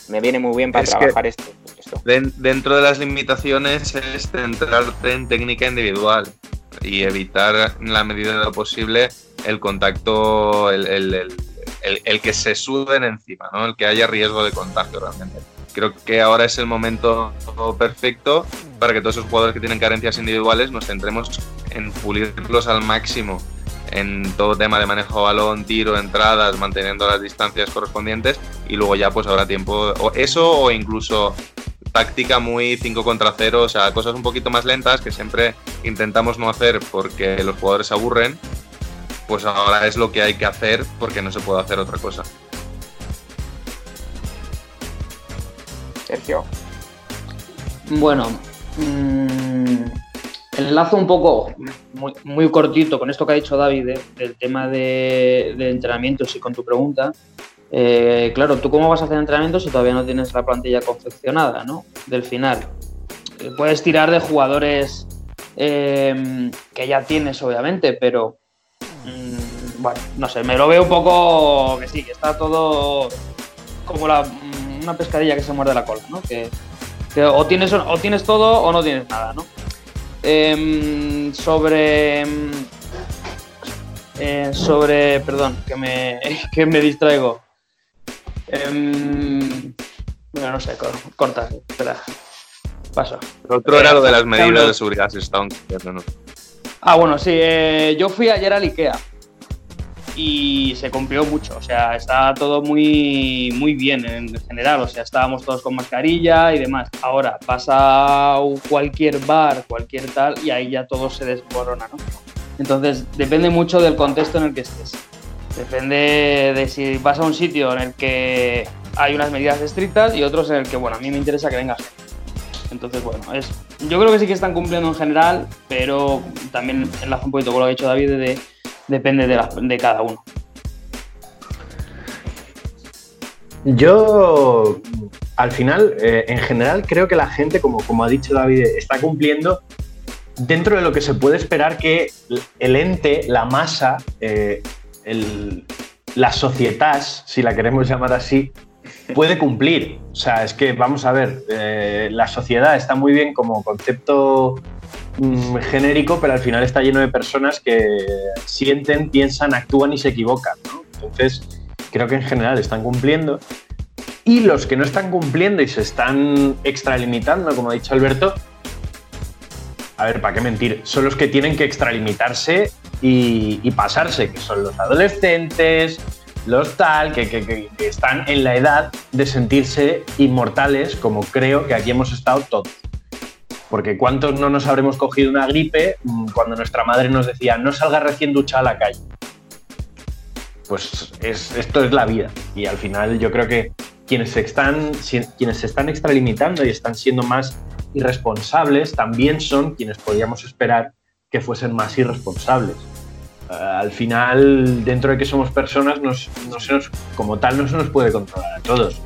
me viene muy bien para Es trabajar esto. esto. Den- dentro de las limitaciones es centrarte en técnica individual y evitar en la medida de lo posible el contacto, el, el- el- el- el que se suden encima, ¿no? el que haya riesgo de contagio realmente. Creo que ahora es el momento perfecto para que todos esos jugadores que tienen carencias individuales nos centremos en pulirlos al máximo en todo tema de manejo de balón, tiro, entradas, manteniendo las distancias correspondientes y luego ya pues habrá tiempo, o eso o incluso táctica muy 5 contra 0, o sea, cosas un poquito más lentas que siempre intentamos no hacer porque los jugadores se aburren, pues ahora es lo que hay que hacer porque no se puede hacer otra cosa. Sergio. Bueno, mm, enlazo un poco, muy, muy cortito con esto que ha dicho David, del tema de, entrenamientos y con tu pregunta. Eh, claro, ¿tú cómo vas a hacer entrenamientos si todavía no tienes la plantilla confeccionada, ¿no? Del final. Eh, Puedes tirar de jugadores eh, que ya tienes, obviamente, pero mm, bueno, no sé, me lo veo un poco que sí, que está todo como mm, una pescadilla que se muerde la cola, ¿no? Que, que o, tienes, o tienes todo o no tienes nada, ¿no? Em, sobre. em, eh, sobre. Perdón, que me, que me distraigo. Em, bueno, no sé, cor- corta, espera. Paso. Lo otro era lo de las medidas de seguridad, se estaban cumpliendo, ¿no? Ah, bueno, sí, eh, yo fui ayer al IKEA y se cumplió mucho, o sea, está todo muy, muy bien en general, o sea, estábamos todos con mascarilla y demás. Ahora vas a cualquier bar, cualquier tal, y ahí ya todo se desmorona, ¿no? Entonces, depende mucho del contexto en el que estés. Depende de si vas a un sitio en el que hay unas medidas estrictas y otros en el que, bueno, a mí me interesa que venga gente. Entonces, bueno, es, yo creo que sí que están cumpliendo en general, pero también enlazo un poquito con lo que ha dicho David, de, depende de, la- de cada uno. Yo, al final, eh, en general, creo que la gente, como, ha dicho David, está cumpliendo dentro de lo que se puede esperar que el ente, la masa, eh, el- la sociedad, si la queremos llamar así, puede cumplir. O sea, es que, vamos a ver, eh, la sociedad está muy bien como concepto mm, genérico, pero al final está lleno de personas que sienten, piensan, actúan y se equivocan. ¿no? Entonces, creo que en general están cumpliendo. Y los que no están cumpliendo y se están extralimitando, como ha dicho Alberto, a ver, ¿para qué mentir? Son los que tienen que extralimitarse y, pasarse, que son los adolescentes, los tal, que- que están en la edad de sentirse inmortales, como creo que aquí hemos estado todos. Porque ¿cuántos no nos habremos cogido una gripe mm, cuando nuestra madre nos decía no salga recién duchada a la calle? Pues es- esto es la vida. Y al final yo creo que quienes se están, quienes se están extralimitando y están siendo más irresponsables también son quienes podíamos esperar que fuesen más irresponsables. Eh, al final, dentro de que somos personas, nos- no se nos- como tal no se nos puede controlar a todos.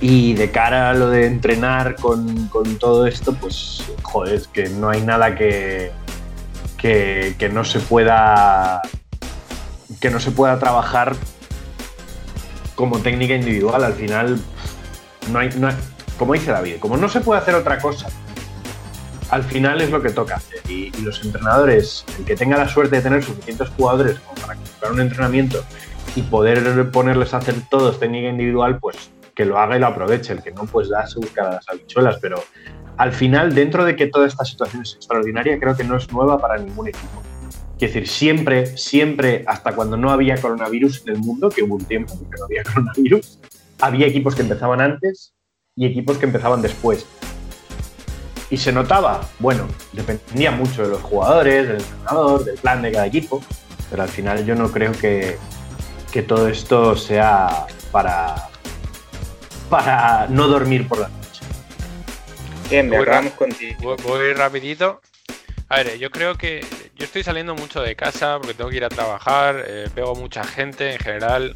Y de cara a lo de entrenar con, con todo esto, pues, joder, que no hay nada que, que, que no se pueda que no se pueda trabajar como técnica individual. Al final, no hay, no hay- como dice David, como no se puede hacer otra cosa, al final es lo que toca hacer. Y, y los entrenadores, el que tenga la suerte de tener suficientes jugadores como para comprar un entrenamiento y poder ponerles a hacer todos técnica individual, pues que lo haga y lo aproveche. El que no, pues da se busca las habichuelas. Pero al final, dentro de que toda esta situación es extraordinaria, creo que no es nueva para ningún equipo. Quiero decir, siempre, siempre, hasta cuando no había coronavirus en el mundo, que hubo un tiempo en que no había coronavirus, había equipos que empezaban antes y equipos que empezaban después. Y se notaba, bueno, dependía mucho de los jugadores, del entrenador, del plan de cada equipo, pero al final yo no creo que, que todo esto sea para, para no dormir por la noche. Bien, Voy, ra- vamos contigo. voy- voy rapidito. A ver, yo creo que yo estoy saliendo mucho de casa porque tengo que ir a trabajar, eh, veo mucha gente en general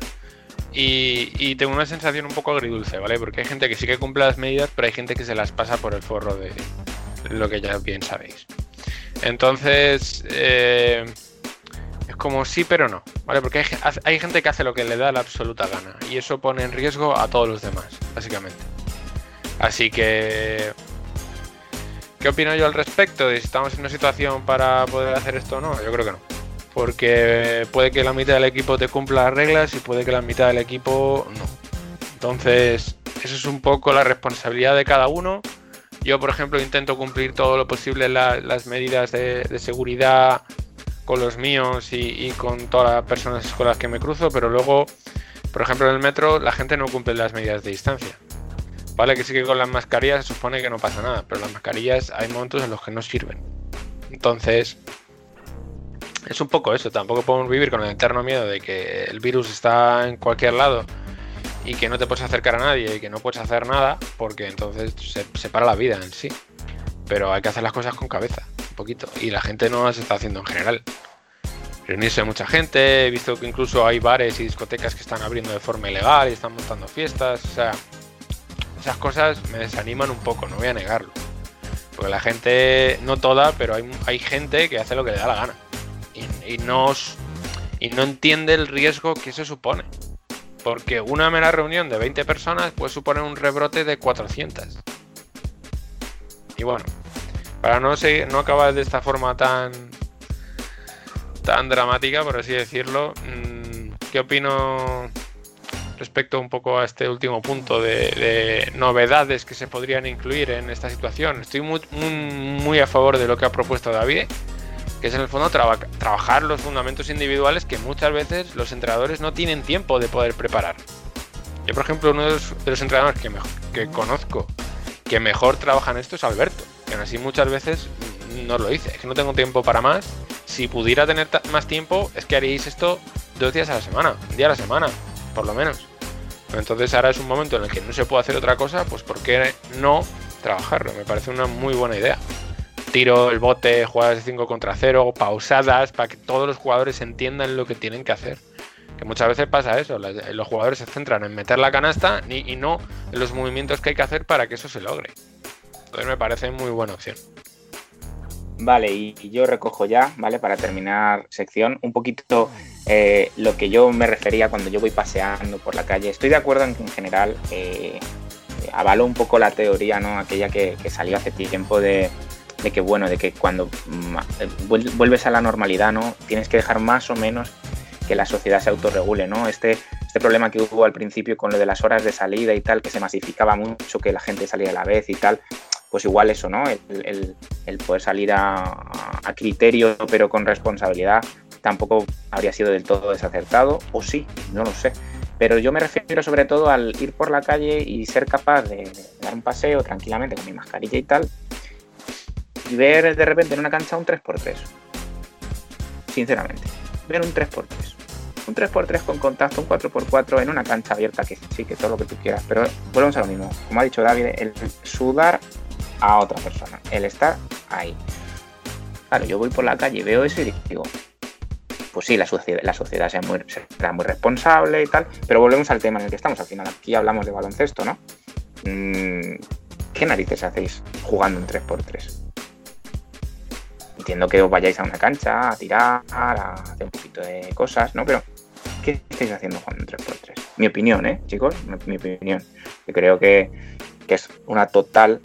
y, y tengo una sensación un poco agridulce, ¿vale? Porque hay gente que sí que cumple las medidas, pero hay gente que se las pasa por el forro de lo que ya bien sabéis. Entonces, eh, es como sí, pero no, ¿vale? Porque hay, ge- hay gente que hace lo que le da la absoluta gana y eso pone en riesgo a todos los demás, básicamente. Así que ¿Qué opino yo al respecto? De si estamos en una situación para poder hacer esto o no, yo creo que no. Porque puede que la mitad del equipo te cumpla las reglas y puede que la mitad del equipo no. Entonces, eso es un poco la responsabilidad de cada uno. Yo, por ejemplo, intento cumplir todo lo posible la- las medidas de seguridad con los míos y, y con todas las personas con las que me cruzo, pero luego, por ejemplo, en el metro la gente no cumple las medidas de distancia. Vale, que sí que con las mascarillas se supone que no pasa nada, pero las mascarillas hay momentos en los que no sirven. Entonces, es un poco eso. Tampoco podemos vivir con el eterno miedo de que el virus está en cualquier lado y que no te puedes acercar a nadie y que no puedes hacer nada, porque entonces se, se para la vida en sí. Pero hay que hacer las cosas con cabeza, un poquito. Y la gente no las está haciendo en general. Reunirse mucha gente, he visto que incluso hay bares y discotecas que están abriendo de forma ilegal y están montando fiestas. O sea, esas cosas me desaniman un poco, no voy a negarlo. Porque la gente, no toda, pero hay, hay gente que hace lo que le da la gana. Y, no, y no entiende el riesgo que eso supone. Porque una mera reunión de 20 personas puede suponer un rebrote de 400. Y bueno, para no, seguir- no acabar de esta forma tan, tan dramática, por así decirlo, mm, ¿qué opino respecto un poco a este último punto de, de novedades que se podrían incluir en esta situación. Estoy muy, muy, a favor de lo que ha propuesto David, que es en el fondo traba- trabajar los fundamentos individuales que muchas veces los entrenadores no tienen tiempo de poder preparar. Yo, por ejemplo, uno de los, entrenadores que conozco que mejor trabaja en esto es Alberto, que así muchas veces no lo dice, es que no tengo tiempo para más. Si pudiera tener más tiempo, es que haríais esto dos días a la semana, un día a la semana, por lo menos. Entonces ahora es un momento en el que no se puede hacer otra cosa, pues ¿por qué no trabajarlo? Me parece una muy buena idea. Tiro el bote, jugadas de 5 contra 0, pausadas, para que todos los jugadores entiendan lo que tienen que hacer. Que muchas veces pasa eso, los jugadores se centran en meter la canasta y, no en los movimientos que hay que hacer para que eso se logre. Entonces me parece muy buena opción. Vale, y yo recojo ya, ¿vale? Para terminar sección, un poquito eh, lo que yo me refería cuando yo voy paseando por la calle. Estoy de acuerdo en que en general eh, avalo un poco la teoría, ¿no? Aquella que, salió hace tiempo de, de que, bueno, de que cuando mm, eh, vuel- vuelves a la normalidad, ¿no? Tienes que dejar más o menos que la sociedad se autorregule, ¿no? Este, este problema que hubo al principio con lo de las horas de salida y tal, que se masificaba mucho, que la gente salía a la vez y tal, pues igual eso, ¿no? El, poder salir a, a criterio pero con responsabilidad tampoco habría sido del todo desacertado, o sí, no lo sé. Pero yo me refiero sobre todo al ir por la calle y ser capaz de, de dar un paseo tranquilamente con mi mascarilla y tal, y ver de repente en una cancha un 3x3. Sinceramente, ver un 3x3. Un 3x3 con contacto, un 4x4 en una cancha abierta, que sí, que todo lo que tú quieras. Pero volvemos a lo mismo. Como ha dicho David, el sudar a otra persona, el estar ahí. Claro, yo voy por la calle y veo eso y digo, pues sí, la sociedad, la sociedad será muy, será muy responsable y tal, pero volvemos al tema en el que estamos. Al final, aquí hablamos de baloncesto, ¿no? Mm, ¿Qué narices hacéis jugando un 3x3? Entiendo que os vayáis a una cancha a tirar, a hacer un poquito de cosas, ¿no? Pero, ¿qué estáis haciendo jugando un 3x3? Mi opinión, ¿eh, chicos? Mi, opinión. Yo creo que, que es una total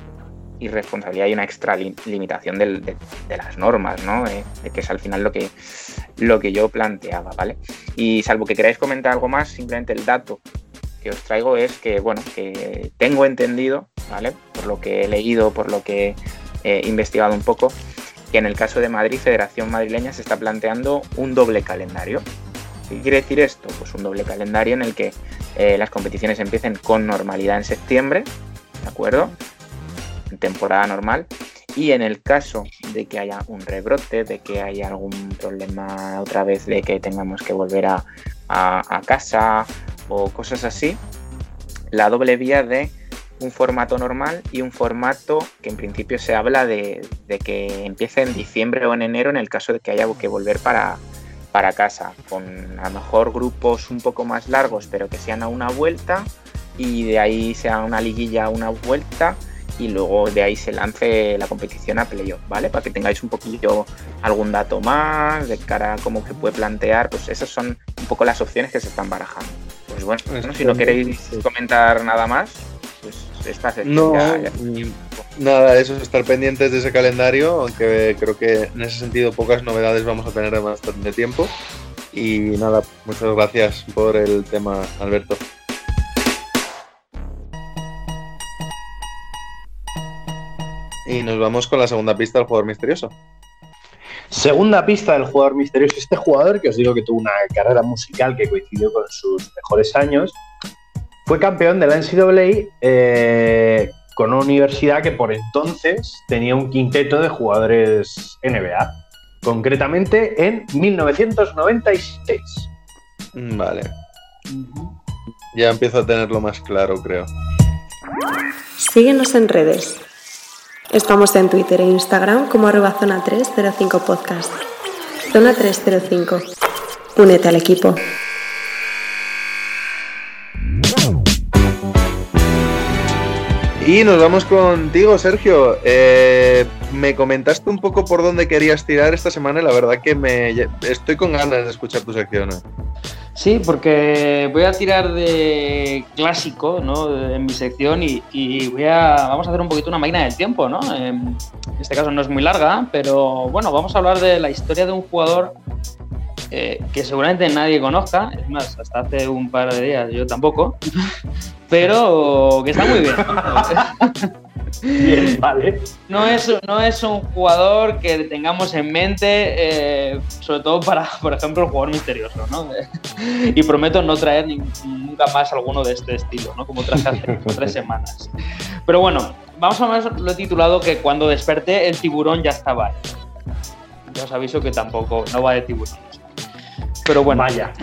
irresponsabilidad y una extra li- limitación de, las normas, ¿no? Eh, de que es al final lo que, lo que yo planteaba, ¿vale? Y salvo que queráis comentar algo más, simplemente el dato que os traigo es que, bueno, que tengo entendido, ¿vale? Por lo que he leído, por lo que he investigado un poco, que en el caso de Madrid, Federación Madrileña se está planteando un doble calendario. ¿Qué quiere decir esto? Pues un doble calendario en el que eh, las competiciones empiecen con normalidad en septiembre, ¿de acuerdo? En temporada normal. Y en el caso de que haya un rebrote, de que haya algún problema otra vez, de que tengamos que volver a, casa o cosas así, la doble vía de un formato normal y un formato que en principio se habla de, de que empiece en diciembre o en enero en el caso de que haya que volver para, para casa, con a lo mejor grupos un poco más largos, pero que sean a una vuelta y de ahí sea una liguilla a una vuelta y luego de ahí se lance la competición a playoff, ¿vale? Para que tengáis un poquillo algún dato más de cara a cómo se puede plantear, pues esas son un poco las opciones que se están barajando. Pues bueno, si no queréis comentar nada más, esta sección No, ya- ya- mm, nada, eso es estar pendientes de ese calendario, aunque creo que en ese sentido pocas novedades vamos a tener en bastante tiempo. Y nada, muchas gracias por el tema, Alberto. Y nos vamos con la segunda pista del jugador misterioso. Segunda pista del jugador misterioso. Este jugador, que os digo que tuvo una carrera musical que coincidió con sus mejores años, fue campeón de la NCAA eh, con una universidad que por entonces tenía un quinteto de jugadores NBA, concretamente en 1996. Mm, Vale. Ya empiezo a tenerlo más claro, creo. Síguenos en redes. Estamos en Twitter e Instagram como arroba zona 305 podcast. Zona 305. Únete al equipo. Y nos vamos contigo, Sergio. Eh, me comentaste un poco por dónde querías tirar esta semana y la verdad que me estoy con ganas de escuchar tu sección. ¿eh? Sí, porque voy a tirar de clásico ¿no? en mi sección y, y voy a, vamos a hacer un poquito una máquina del tiempo. ¿no? En este caso no es muy larga, pero bueno, vamos a hablar de la historia de un jugador eh, que seguramente nadie conozca. Es más, hasta hace un par de días yo tampoco, pero que está muy bien. Bien, vale. No es, no es un jugador que tengamos en mente, eh, sobre todo para, por ejemplo, el jugador misterioso, ¿no? Y prometo no traer ni- nunca más alguno de este estilo, ¿no? Como traje hace tres semanas. Pero bueno, vamos a ver, lo he titulado que cuando desperté el tiburón ya estaba ahí. Ya os aviso que tampoco, no va de tiburones. Pero bueno, Vaya.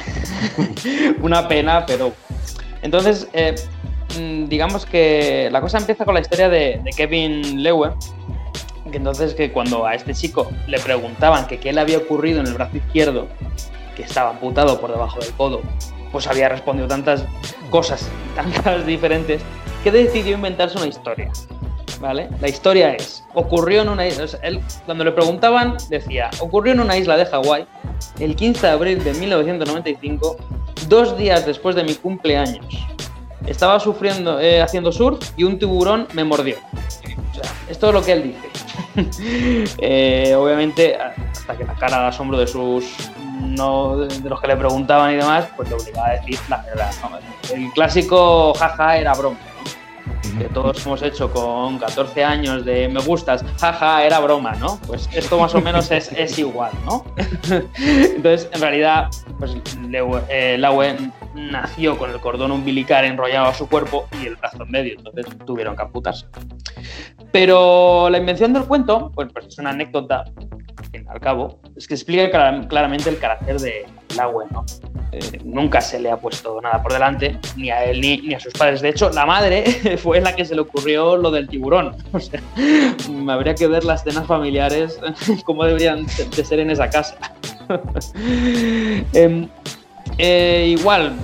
una pena, pero. Entonces, eh, mm, digamos que la cosa empieza con la historia de, de Kevin Lewe. Que entonces, que cuando a este chico le preguntaban que qué le había ocurrido en el brazo izquierdo, que estaba amputado por debajo del codo, pues había respondido tantas cosas, tantas diferentes, que decidió inventarse una historia. ¿Vale? La historia es, ocurrió en una isla, él cuando le preguntaban decía, ocurrió en una isla de Hawái el 15 de abril de 1995, dos días después de mi cumpleaños. Estaba sufriendo, eh, haciendo surf y un tiburón me mordió. O sea, esto es lo que él dice. Eh, obviamente, hasta que la cara de asombro de sus no de los que le preguntaban y demás, pues le obligaba a decir la verdad. El clásico jaja era broma. Que todos hemos hecho con 14 años de me gustas, jaja, era broma, ¿no? Pues esto más o menos es, es igual, ¿no? Entonces, en realidad, pues eh, Laue nació con el cordón umbilical enrollado a su cuerpo y el brazo en medio, entonces tuvieron que amputarse. Pero la invención del cuento, pues es una anécdota, al y cabo, es que explica clar- claramente el carácter de Laue, ¿no? Eh, nunca se le ha puesto nada por delante, ni a él ni, ni a sus padres. De hecho, la madre fue la que se le ocurrió lo del tiburón. O sea, me habría que ver las cenas familiares, cómo deberían de ser en esa casa. Em, eh, igual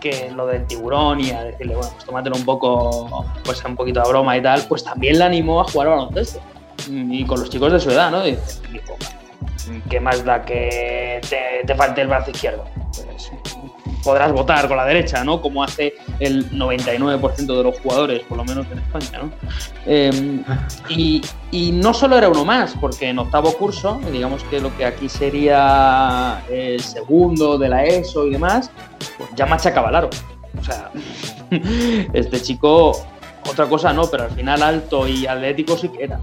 que lo del tiburón y a decirle, bueno, pues tómatelo un poco, pues un poquito a broma y tal, pues también le animó a jugar al baloncesto. Y con los chicos de su edad, ¿no? Dice, dijo, ¿qué más da que te, te falte el brazo izquierdo? Pues podrás votar con la derecha, ¿no? Como hace el 99% de los jugadores, por lo menos en España, ¿no? Eh, y, no solo era uno más, porque en octavo curso, digamos que lo que aquí sería el segundo de la ESO y demás, pues ya machacaba el aro. O sea, este chico, otra cosa no, pero al final alto y atlético sí que era.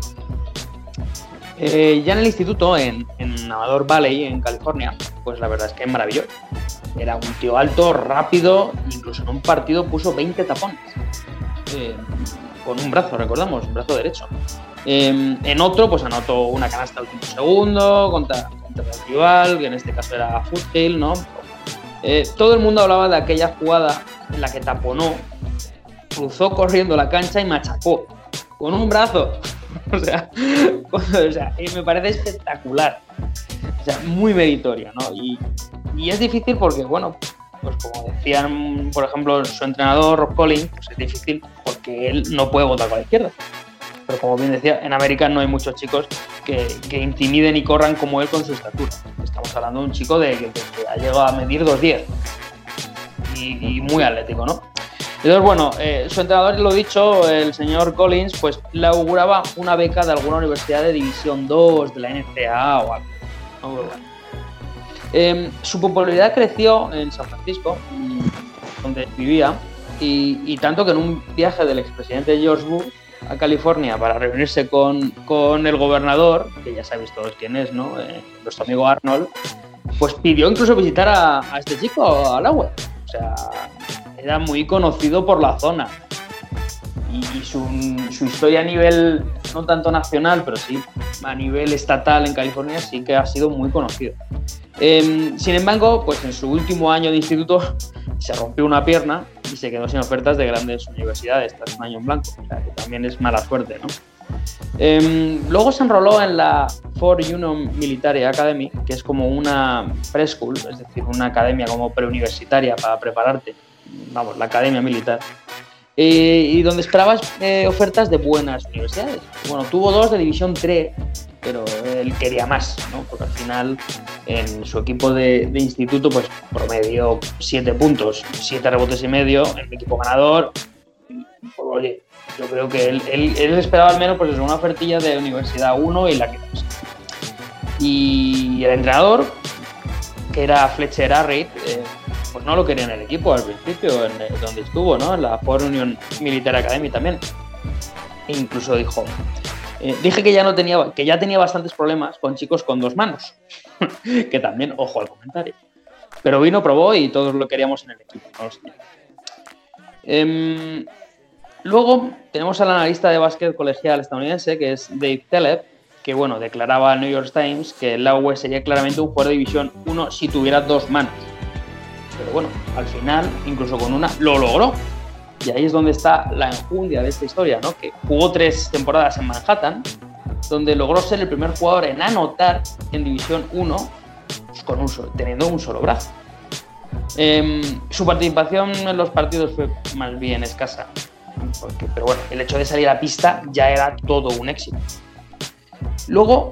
Eh, ya en el instituto, en, en Amador Valley, en California, pues la verdad es que es maravilloso. Era un tío alto, rápido, incluso en un partido puso 20 tapones. Eh, con un brazo, recordamos, un brazo derecho. Eh, en otro, pues anotó una canasta al último segundo contra, contra el rival, que en este caso era Foothill, ¿no? Eh, todo el mundo hablaba de aquella jugada en la que taponó, cruzó corriendo la cancha y machacó con un brazo. O sea, o sea, y me parece espectacular. O sea, muy meritoria, ¿no? Y, y es difícil porque, bueno, pues como decían, por ejemplo, su entrenador Rob Collins, pues es difícil porque él no puede votar con la izquierda. Pero como bien decía, en América no hay muchos chicos que, que intimiden y corran como él con su estatura. Estamos hablando de un chico de, que, que ha llegado a medir 2'10 y, y muy atlético, ¿no? Entonces, bueno, eh, su entrenador, lo dicho, el señor Collins, pues le auguraba una beca de alguna universidad de División 2, de la NCAA o algo. ¿no? Bueno. Eh, su popularidad creció en San Francisco, mm, donde vivía, y, y tanto que en un viaje del expresidente George Bush a California para reunirse con, con el gobernador, que ya sabéis todos quién es, ¿no? Eh, nuestro amigo Arnold, pues pidió incluso visitar a, a este chico, a Lauer. O sea, era muy conocido por la zona. Y, y su, su, historia a nivel, no tanto nacional, pero sí a nivel estatal en California, sí que ha sido muy conocido. Eh, sin embargo, pues en su último año de instituto se rompió una pierna y se quedó sin ofertas de grandes universidades tras un año en blanco. O sea, que también es mala suerte, ¿no? Eh, luego se enroló en la Ford Union Military Academy, que es como una preschool, es decir, una academia como preuniversitaria para prepararte vamos, la academia militar, eh, y donde esperabas eh, ofertas de buenas universidades. Bueno, tuvo dos de División 3, pero él quería más, ¿no? Porque al final en su equipo de, de instituto pues promedió 7 puntos, 7 rebotes y medio, el equipo ganador. Pues, oye, yo creo que él, él, él esperaba al menos pues, una ofertilla de Universidad 1 y la que Y el entrenador, que era Fletcher Arrit, eh, pues no lo quería en el equipo al principio, en el, donde estuvo, ¿no? En la Ford Union Military Academy también. E incluso dijo, eh, dije que ya no tenía, que ya tenía bastantes problemas con chicos con dos manos, que también, ojo al comentario. Pero vino, probó y todos lo queríamos en el equipo. eh, luego tenemos al analista de básquet colegial estadounidense, que es Dave Telep, que bueno, declaraba al New York Times que el Lauer sería claramente un jugador de división 1 si tuviera dos manos. Pero bueno, al final, incluso con una, lo logró. Y ahí es donde está la enjundia de esta historia, ¿no? Que jugó tres temporadas en Manhattan, donde logró ser el primer jugador en anotar en División 1 pues con un teniendo un solo brazo. Eh, su participación en los partidos fue más bien escasa, porque, pero bueno, el hecho de salir a pista ya era todo un éxito. Luego,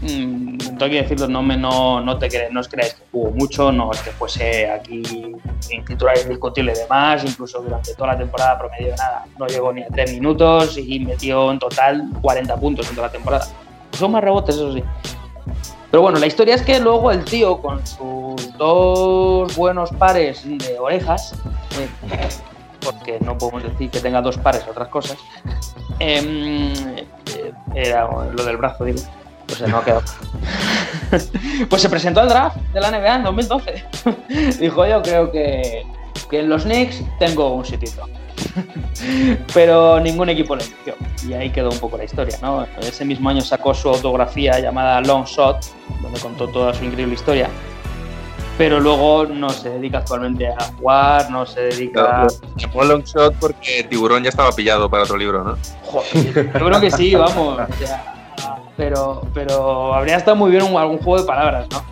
mmm, tengo que decirlo, no, me, no, no, te crees, no os creáis que jugó mucho, no es que fuese aquí en titular indiscutible de más, incluso durante toda la temporada promedio nada, no llegó ni a 3 minutos y metió en total 40 puntos en toda la temporada. Son más rebotes, eso sí. Pero bueno, la historia es que luego el tío, con sus dos buenos pares de orejas, eh, porque no podemos decir que tenga dos pares otras cosas, eh, era lo del brazo, digo. Pues se no ha quedado. pues se presentó al draft de la NBA en 2012. Dijo, yo creo que, que en los Knicks tengo un sitito. Pero ningún equipo le eligió. Y ahí quedó un poco la historia, ¿no? Ese mismo año sacó su autografía llamada Long Shot, donde contó toda su increíble historia. Pero luego no se dedica actualmente a jugar, no se dedica Llamó a... Long Shot porque Tiburón ya estaba pillado para otro libro, ¿no? Joder, yo creo que sí, vamos. O sea, pero, pero habría estado muy bien un, algún juego de palabras, ¿no?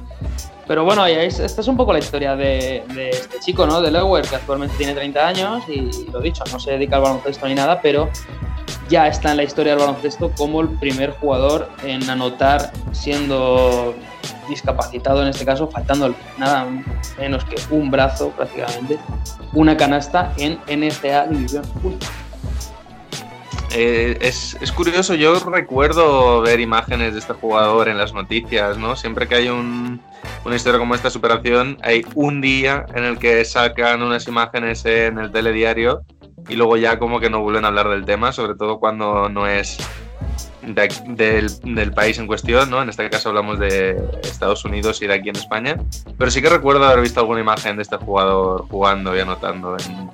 Pero bueno, esta es un poco la historia de, de este chico, ¿no? De Lower, que actualmente tiene 30 años y lo dicho, no se dedica al baloncesto ni nada, pero ya está en la historia del baloncesto como el primer jugador en anotar siendo discapacitado en este caso, faltando nada menos que un brazo prácticamente, una canasta en NCAA División 1. Eh, es, es, curioso, yo recuerdo ver imágenes de este jugador en las noticias, ¿no? Siempre que hay un, una historia como esta superación, hay un día en el que sacan unas imágenes en el telediario y luego ya como que no vuelven a hablar del tema, sobre todo cuando no es del, del país en cuestión, ¿no? En este caso hablamos de Estados Unidos y de aquí en España. Pero sí que recuerdo haber visto alguna imagen de este jugador jugando y anotando en,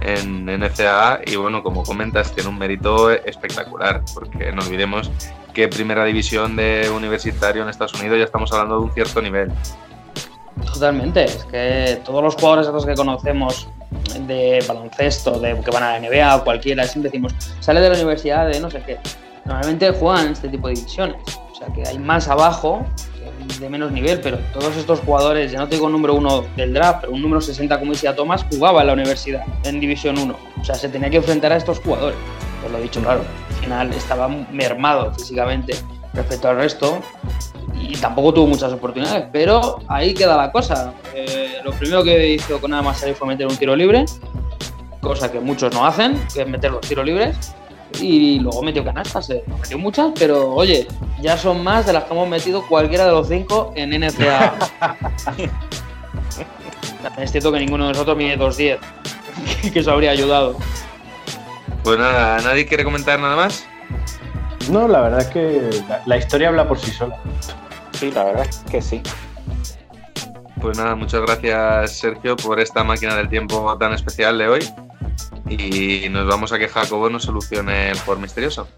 en NCAA. Y bueno, como comentas, tiene un mérito espectacular, porque no olvidemos que primera división de universitario en Estados Unidos ya estamos hablando de un cierto nivel. Totalmente, es que todos los jugadores estos que conocemos de baloncesto, de que van a la NBA o cualquiera, siempre decimos, sale de la universidad de no sé qué. Normalmente juegan este tipo de divisiones, o sea que hay más abajo, de menos nivel, pero todos estos jugadores, ya no te digo número uno del draft, pero un número 60 como decía Thomas, jugaba en la universidad, en División 1. O sea, se tenía que enfrentar a estos jugadores. Pues lo he dicho, claro, al final estaba mermado físicamente respecto al resto y tampoco tuvo muchas oportunidades, pero ahí queda la cosa. Eh, lo primero que hizo con nada más salir fue meter un tiro libre, cosa que muchos no hacen, que es meter los tiros libres, y luego metió canastas, eh, no metió muchas, pero oye, ya son más de las que hemos metido cualquiera de los cinco en NCAA. Es cierto que ninguno de nosotros mide 2'10, que eso habría ayudado. Pues nada, ¿nadie quiere comentar nada más? No, la verdad es que la, la historia habla por sí sola. Sí, la verdad es que sí. Pues nada, muchas gracias Sergio por esta máquina del tiempo tan especial de hoy. Y nos vamos a que Jacobo nos solucione el por misterioso.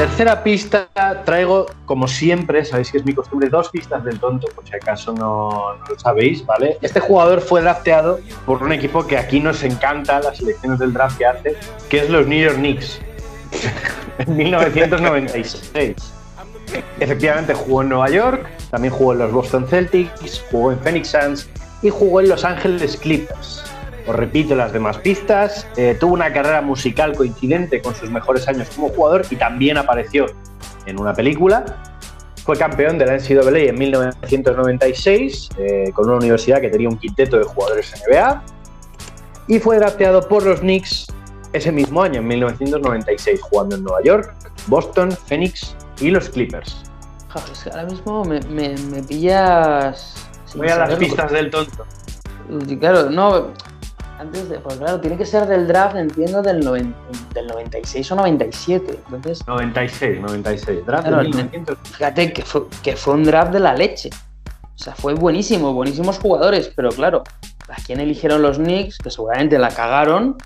Tercera pista, traigo, como siempre, sabéis que es mi costumbre, dos pistas del tonto, por si acaso no, no lo sabéis, ¿vale? Este jugador fue drafteado por un equipo que aquí nos encanta, las selecciones del draft que hace, que es los New York Knicks, en 1996. Efectivamente jugó en Nueva York, también jugó en los Boston Celtics, jugó en Phoenix Suns y jugó en Los Angeles Clippers. Os repito las demás pistas. eh, tuvo una carrera musical coincidente con sus mejores años como jugador y también apareció en una película. Fue campeón de la NCAA en 1996 eh, con una universidad que tenía un quinteto de jugadores NBA. Y fue drafteado por los Knicks ese mismo año, en 1996, jugando en Nueva York, Boston, Phoenix y los Clippers. Joder, es que ahora mismo me, me- me pillas. Voy a las pistas del tonto. Claro, no. Antes de. Pues claro, tiene que ser del draft, entiendo, del, noven- del 96 o 97. Entonces, 96, 96. Draft Claro, de el- 1900. fíjate que fue, que fue un draft de la leche. O sea, fue buenísimo, buenísimos jugadores, pero claro, ¿a quién eligieron los Knicks? Que seguramente la cagaron.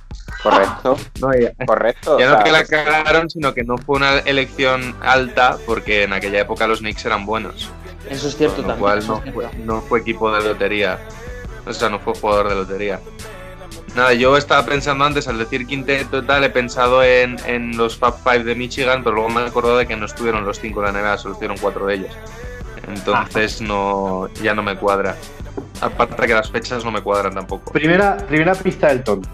Correcto, No, ya, correcto. ya o no sea, que la cagaron, sino que no fue una elección alta, porque en aquella época los Knicks eran buenos. Eso es cierto Con lo también. cual fue, no fue equipo de lotería. O sea, no fue jugador de lotería. Nada, yo estaba pensando antes, al decir quinteto y tal, he pensado en, en los Fab Five de Michigan, pero luego me he acordado de que no estuvieron los cinco de la NBA, solo estuvieron cuatro de ellos. Entonces no, ya no me cuadra. Aparte que las fechas no me cuadran tampoco. Primera, primera pista del tonto.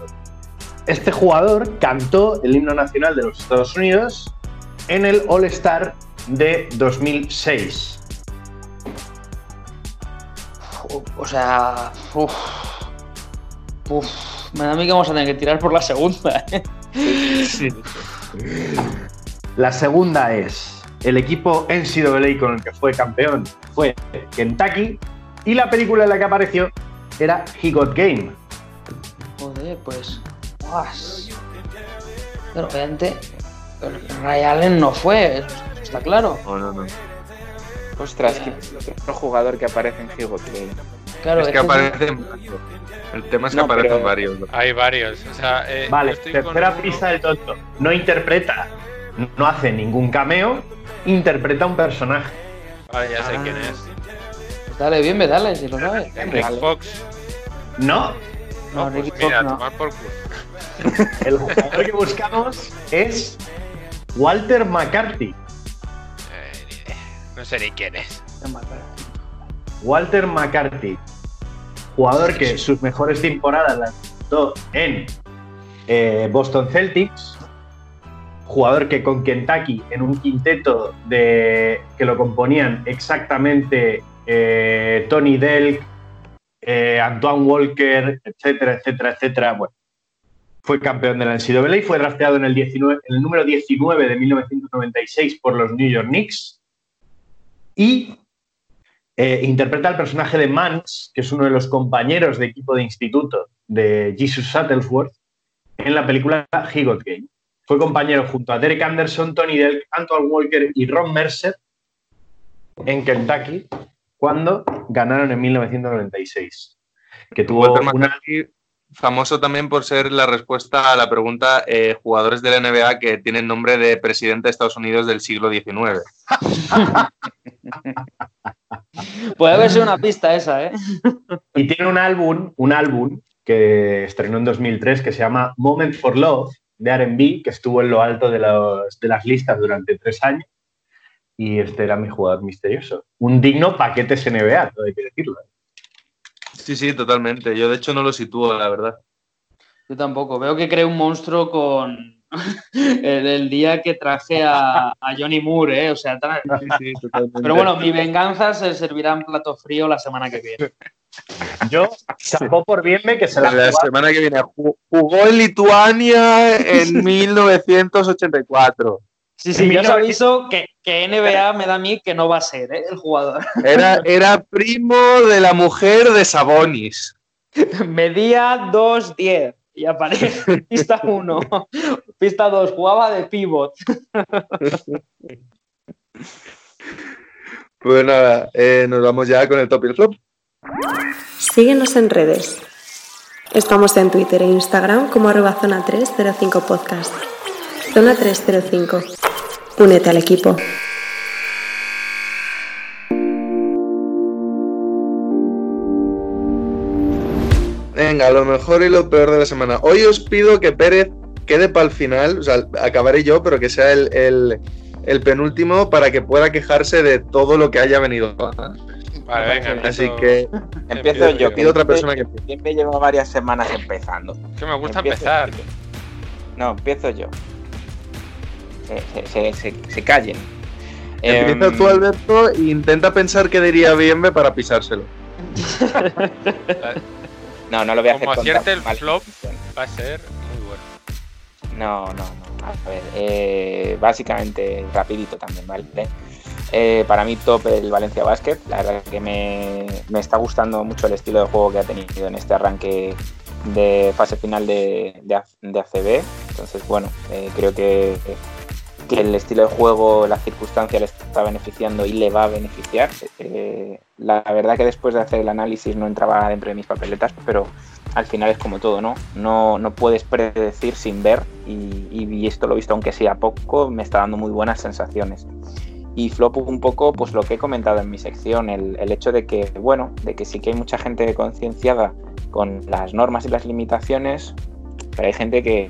Este jugador cantó el himno nacional de los Estados Unidos en el All-Star de 2006. O- O sea. Uf, me da a mí que vamos a tener que tirar por la segunda. ¿eh? La segunda es el equipo NCAA con el que fue campeón fue Kentucky y la película en la que apareció era He Got Game. Joder, pues. guas. Pero obviamente, Ray Allen no fue, está claro. No, no, no. Ostras, que otro jugador que aparece en Higot Game. Claro, es que aparecen varios. El tema es que No, aparecen pero- varios. Hay varios. O sea, eh, Vale, con tercera pista del tonto. No interpreta, no hace ningún cameo, interpreta un personaje. Vale, ya sé Ah. quién es. Dale, bien, me dale, si lo sabes. Rick Fox. No, No, No, pues mira, Fox no. tomar por culo. el jugador que buscamos es Walter McCarthy. Eh, no sé ni quién es. Walter McCarthy, jugador que sus mejores temporadas las disputó en eh, Boston Celtics, jugador que con Kentucky en un quinteto de que lo componían exactamente eh, Tony Delk, eh, Antoine Walker, etcétera, etcétera, etcétera. Bueno, fue campeón de la NCAA y fue drafteado en el, 19 en el número 19 de 1996 por los New York Knicks y eh, interpreta el personaje de Mans, que es uno de los compañeros de equipo de instituto de Jesus Shuttlesworth, en la película He Got Game. Fue compañero junto a Derek Anderson, Tony Delk, Antoine Walker y Ron Mercer en Kentucky cuando ganaron en 1996. Que tuvo Walter una... McCarthy, famoso también por ser la respuesta a la pregunta eh, jugadores de la NBA que tienen nombre de presidente de Estados Unidos del siglo XIX. Puede haber sido una pista esa, ¿eh? Y tiene un álbum, un álbum que estrenó en 2003 que se llama Moment for Love de R&B, que estuvo en lo alto de, los- de las listas durante tres años. Y este era mi jugador misterioso. Un digno paquete NBA, todo hay que decirlo. Sí, sí, totalmente. Yo de hecho no lo sitúo, la verdad. Yo tampoco. Veo que creé un monstruo con el, el día que traje a, a Johnny Moore, ¿eh? O sea, tra- pero bueno, mi venganza se servirá en plato frío la semana que viene. Yo, chapó por bienme que se la La jugaba- semana que viene ju- jugó en Lituania en 1984. Sí, sí, ya os aviso que, que NBA me da a mí que no va a ser ¿eh? el jugador. Era, era primo de la mujer de Sabonis. Medía 2'10 y aparece pista 1. Pista 2, jugaba de pivot. Pues nada, eh, nos vamos ya con el top y el flop. Síguenos en redes. Estamos en Twitter e Instagram como arroba zona 305 podcast. Zona 305. Únete al equipo. Venga, lo mejor y lo peor de la semana. Hoy os pido que Pérez quede para el final, o sea, acabaré yo, pero que sea el, el- el penúltimo para que pueda quejarse de todo lo que haya venido. Vale, venga. Así empiezo- que Empiezo yo. pido otra persona que Siempre lleva varias semanas empezando. Que me gusta Empiezo- empezar. No, empiezo yo. Se, se- se- se callen. Empieza Em, tú, Alberto, e intenta pensar qué diría Bienve para pisárselo. No, no lo voy a hacer Como con acierte el flop, va a ser muy bueno. No, no, no. A ver, eh, básicamente, rapidito también, ¿vale? Eh, para mí top el Valencia Basket. La verdad que me, me está gustando mucho el estilo de juego que ha tenido en este arranque de fase final de, de ACB. Entonces, bueno, eh, creo que, que el estilo de juego, la circunstancia le está beneficiando y le va a beneficiar. Eh, la verdad que después de hacer el análisis no entraba dentro de mis papeletas, pero al final es como todo, ¿no? No, no puedes predecir sin ver y, y esto lo he visto aunque sea poco, me está dando muy buenas sensaciones. Y flop un poco, pues lo que he comentado en mi sección, el, el hecho de que, bueno, de que sí que hay mucha gente concienciada con las normas y las limitaciones, pero hay gente que,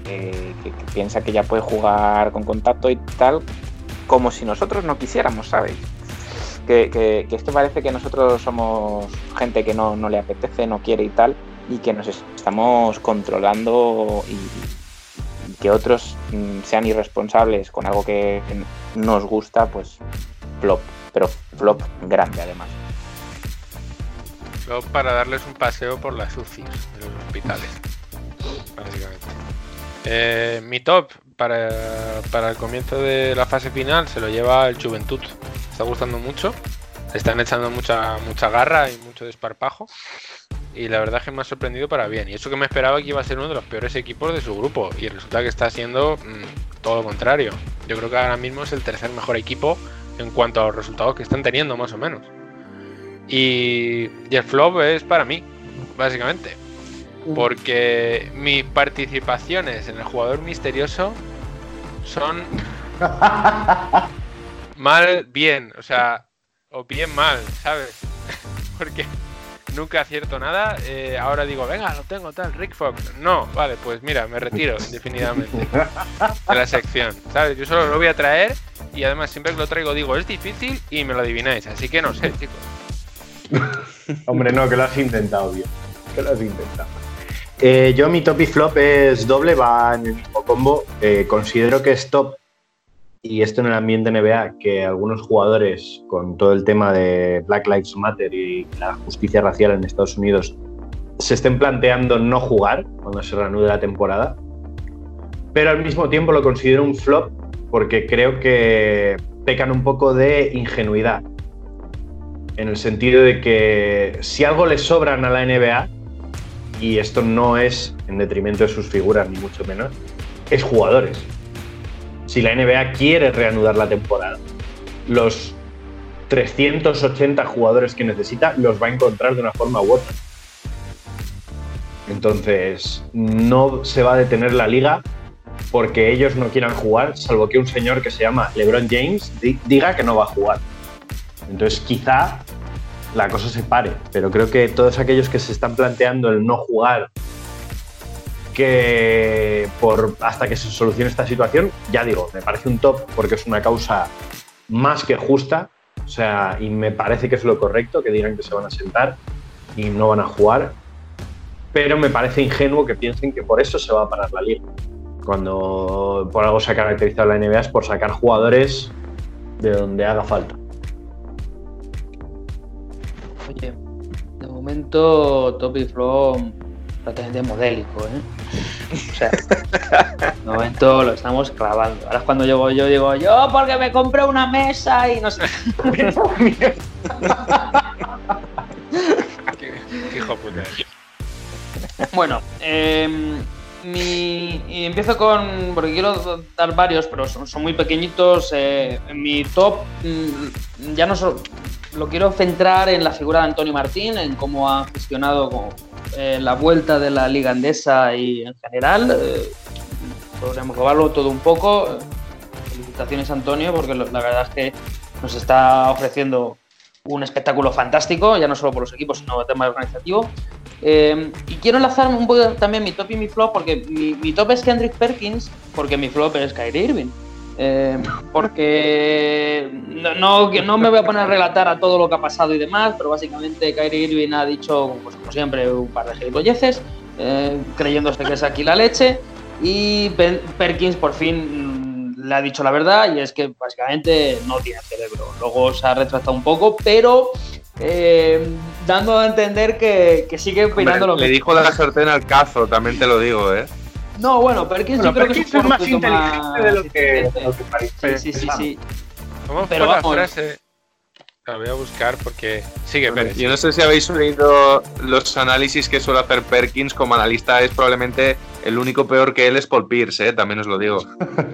piensa que ya puede jugar con contacto y tal, como si nosotros no quisiéramos, ¿sabéis? Que, que- que es que parece que nosotros somos gente que no, le apetece, no quiere y tal, y que nos es- estamos controlando y, y que otros mm, sean irresponsables con algo que nos gusta, pues flop, pero flop grande además. Flop para darles un paseo por las UCIs de los hospitales. Básicamente. Eh, mi top para, para el comienzo de la fase final se lo lleva el Juventud. Está gustando mucho. Están echando mucha, mucha garra y mucho desparpajo. Y la verdad es que me ha sorprendido para bien. Y eso que me esperaba que iba a ser uno de los peores equipos de su grupo. Y resulta que está siendo mm, todo lo contrario. Yo creo que ahora mismo es el tercer mejor equipo en cuanto a los resultados que están teniendo, más o menos. Y el flop es para mí, básicamente. Porque mis participaciones en el jugador misterioso son mal, bien. O sea, o bien mal, ¿sabes? Porque nunca acierto nada. eh, ahora digo, venga, lo tengo tal, Rick Fox. No, vale, pues mira, me retiro indefinidamente de la sección, ¿sabes? Yo solo lo voy a traer y además siempre que lo traigo digo, es difícil y me lo adivináis. Así que no sé, chicos. Hombre, no, que lo has intentado bien. Que lo has intentado. Eh, yo mi top y flop es doble, va en el mismo combo. Eh, considero que es top, y esto en el ambiente NBA, que algunos jugadores con todo el tema de Black Lives Matter y la justicia racial en Estados Unidos se estén planteando no jugar cuando se reanude la temporada. Pero al mismo tiempo lo considero un flop porque creo que pecan un poco de ingenuidad en el sentido de que si algo le sobran a la NBA y esto no es en detrimento de sus figuras, ni mucho menos, es jugadores. Si la NBA quiere reanudar la temporada, los 380 jugadores que necesita los va a encontrar de una forma u otra. Entonces, no se va a detener la liga porque ellos no quieran jugar, salvo que un señor que se llama LeBron James di- diga que no va a jugar. Entonces, quizá la cosa se pare, pero creo que todos aquellos que se están planteando el no jugar que por hasta que se solucione esta situación, ya digo, me parece un top porque es una causa más que justa, o sea, y me parece que es lo correcto que digan que se van a sentar y no van a jugar, pero me parece ingenuo que piensen que por eso se va a parar la liga. Cuando por algo se ha caracterizado la NBA es por sacar jugadores de donde haga falta. De momento Top y Flow prácticamente modélico, ¿eh? O sea, de momento lo estamos clavando. Ahora es cuando llego yo, digo yo porque me compré una mesa y no sé. Qué hijo puta. Bueno, em, mi, y empiezo con. Porque quiero dar varios, pero son, son muy pequeñitos. eh, mi top, mm, ya no solo. Lo quiero centrar en la figura de Antonio Martín, en cómo ha gestionado eh, la vuelta de la Liga Andesa y en general. eh, podremos robarlo todo un poco. Felicitaciones, Antonio, porque lo- la verdad es que nos está ofreciendo un espectáculo fantástico, ya no solo por los equipos, sino el tema organizativo. Eh, y quiero enlazar un poco también mi top y mi flop, porque mi, mi top es Kendrick Perkins, porque mi flop es Kyrie Irving. Eh, porque no, no, no me voy a poner a relatar a todo lo que ha pasado y demás, pero básicamente Kyrie Irving ha dicho, pues, como siempre, un par de gilipolleces, eh, creyéndose que es aquí la leche, y Per- Perkins por fin mm, le ha dicho la verdad, y es que básicamente no tiene cerebro. Luego se ha retractado un poco, pero eh, dando a entender que, que sigue opinando lo Hombre, le mismo. dijo la sartén al cazo, también te lo digo, ¿eh? No, bueno, Perkins Bueno, yo creo Perkins que es un más inteligente de lo que, inteligente. de lo que parece. Sí, sí, sí, sí. ¿Cómo Pero fue la vamos. frase? La voy a buscar porque. Sigue, Pérez. Yo no sé si habéis oído los análisis que suele hacer Perkins como analista, es probablemente el único peor que él es Paul Pierce, ¿eh? también os lo digo.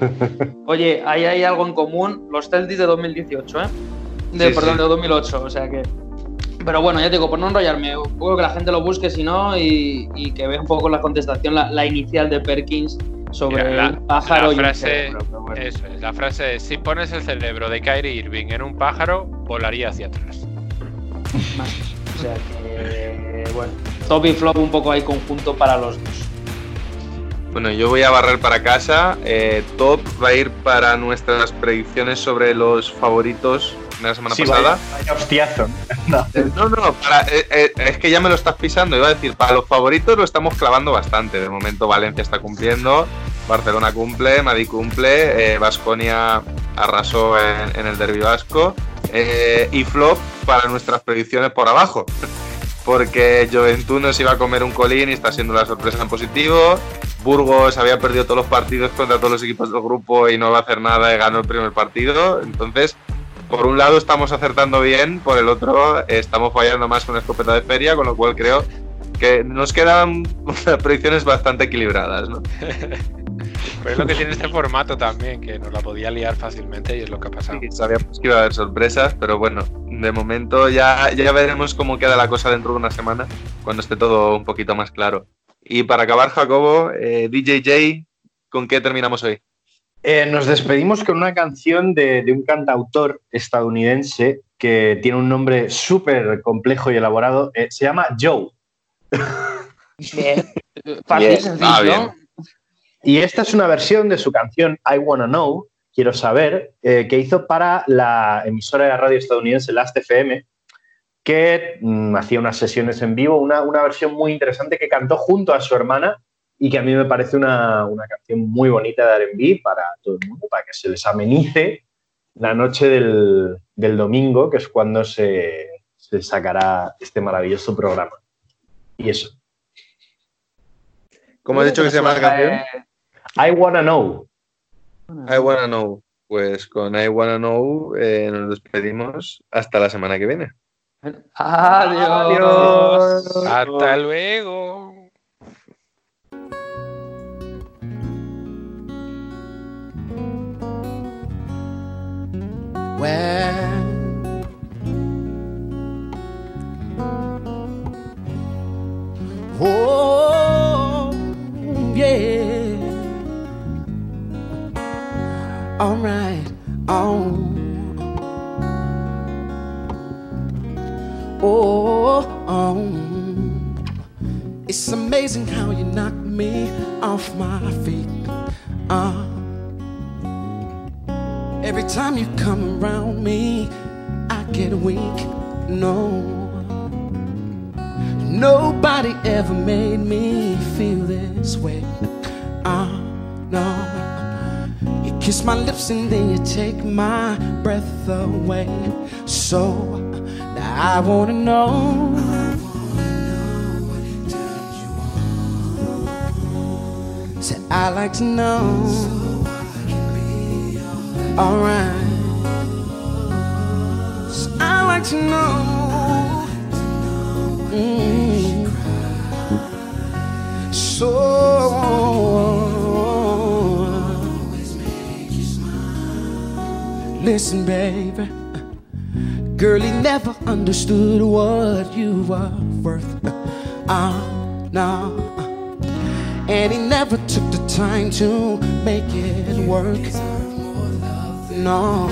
Oye, ahí hay algo en común, los Celtics de 2018, ¿eh? De, Sí, perdón, sí. de 2008, o sea que... Pero bueno, ya te digo, por no enrollarme, un poco que la gente lo busque si no y, y que vea un poco la contestación, la, la inicial de Perkins sobre Mira, la- el pájaro la y el frase- cerebro, bueno. Eso es, la frase es: si pones el cerebro de Kyrie Irving en un pájaro, volaría hacia atrás. Más. O sea que, bueno, top y flop un poco ahí conjunto para los dos. Bueno, yo voy a barrer para casa. eh, top va a ir para nuestras predicciones sobre los favoritos de la semana Sí, pasada. vaya, vaya hostiazo. No. No, no, para- eh, eh, es que ya me lo estás pisando. Iba a decir, para los favoritos lo estamos clavando bastante. De momento Valencia está cumpliendo, Barcelona cumple, Madrid cumple, Vasconia arrasó en, en el derbi vasco. eh, y flop para nuestras predicciones por abajo. Porque Juventud nos iba a comer un colín y está siendo la sorpresa en positivo. Burgos había perdido todos los partidos contra todos los equipos del grupo y no va a hacer nada y ganó el primer partido. Entonces, por un lado estamos acertando bien, por el otro estamos fallando más con escopeta de feria, con lo cual creo que nos quedan unas predicciones bastante equilibradas. ¿no? Pero es lo que tiene este formato también, que nos la podía liar fácilmente y es lo que ha pasado. Sí, sabíamos que iba a haber sorpresas, pero bueno, de momento ya, ya veremos cómo queda la cosa dentro de una semana, cuando esté todo un poquito más claro. Y para acabar, Jacobo, eh, DJJ, ¿con qué terminamos hoy? Eh, nos despedimos con una canción de, de un cantautor estadounidense que tiene un nombre súper complejo y elaborado. eh, se llama Joe. Bien. Fácil, Bien. sencillo. Ah, bien. Y esta es una versión de su canción I Wanna Know, quiero saber, eh, que hizo para la emisora de radio estadounidense Last FM, que mm, hacía unas sesiones en vivo, una, una versión muy interesante que cantó junto a su hermana y que a mí me parece una, una canción muy bonita de RB para todo el mundo, para que se les amenice la noche del, del domingo, que es cuando se, se sacará este maravilloso programa. Y eso. ¿Cómo has dicho que se llama la canción? I Wanna Know. I Wanna Know. Pues con I Wanna Know eh, nos despedimos hasta la semana que viene. Adiós. Hasta luego. where Oh, yeah. All right. Oh. Oh, oh. It's amazing how you knock me off my feet. Uh every time you come around me, I get weak. No, nobody ever made me feel this way. Uh, no, you kiss my lips and then you take my breath away. So now I wanna know. I like to know. Alright. So I like to know. Mm. So listen, baby. Girl, he never understood what you were worth. Ah, no. And he never took the time to make it work. No.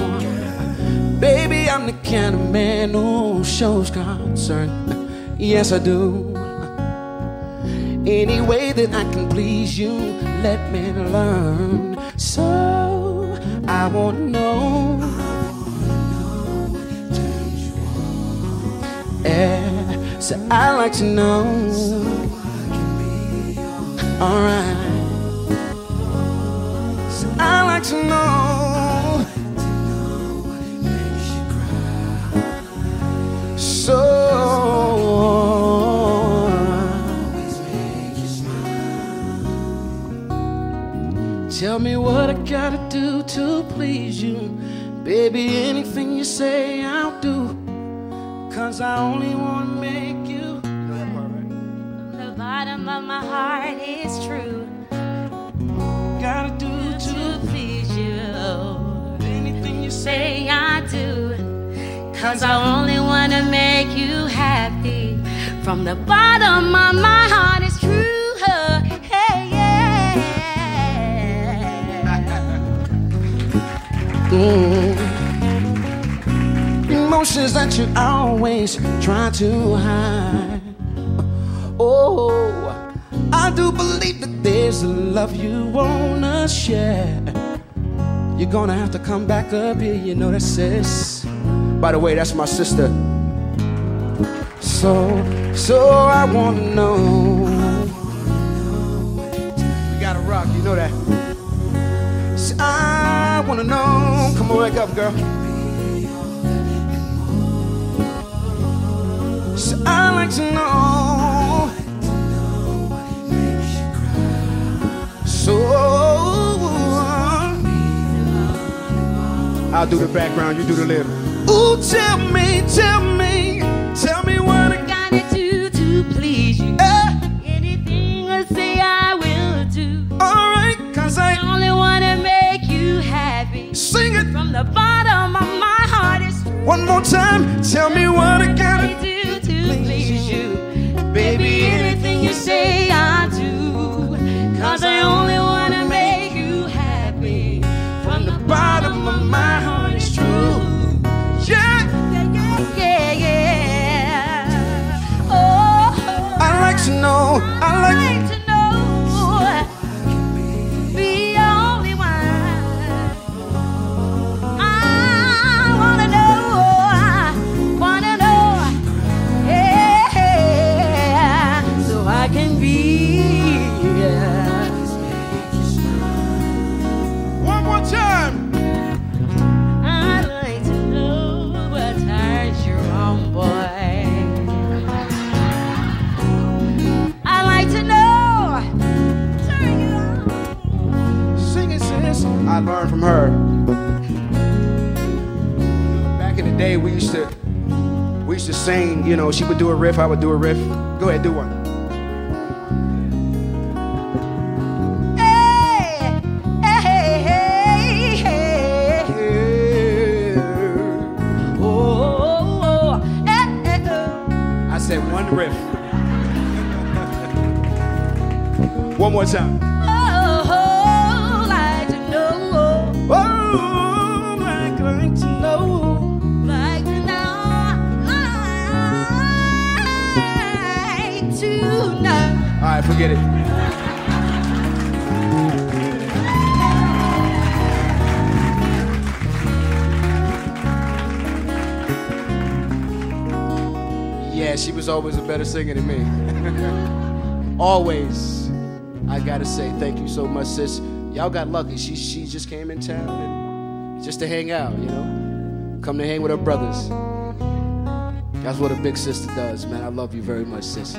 Baby, I'm the kind of man who shows concern. Yes, I do. Any way that I can please you, let me learn. So I wanna know. Yeah, so I like to know. Alright. So I like to know. So tell me what I gotta do to please you. Baby, anything you say, I'll do. Cause I only wanna make you. The bottom of my heart is true. Gotta do to please you. Anything you Say I do. Cause I only wanna make you happy. From the bottom of my heart is true. Hey, yeah. Mm. Emotions that you always try to hide. Oh, I do believe that there's a love you wanna share. You're gonna have to come back up here, you know that, sis. By the way, that's my sister. So, so I wanna know. We gotta rock, you know that. So I wanna know. Come on, wake up, girl. So I like to know. So uh, I'll do the background, you do the lip. Ooh, tell me, tell me, time, tell me what sing. You know, she would do a riff, I would do a riff. Go ahead, do one. Oh, eh, eh, oh. I said one riff. one more time. Forget it. Yeah, she was always a better singer than me. always. I gotta say, thank you so much, sis. Y'all got lucky. She she just came in town and just to hang out, you know. Come to hang with her brothers. That's what a big sister does, man. I love you very much, sis.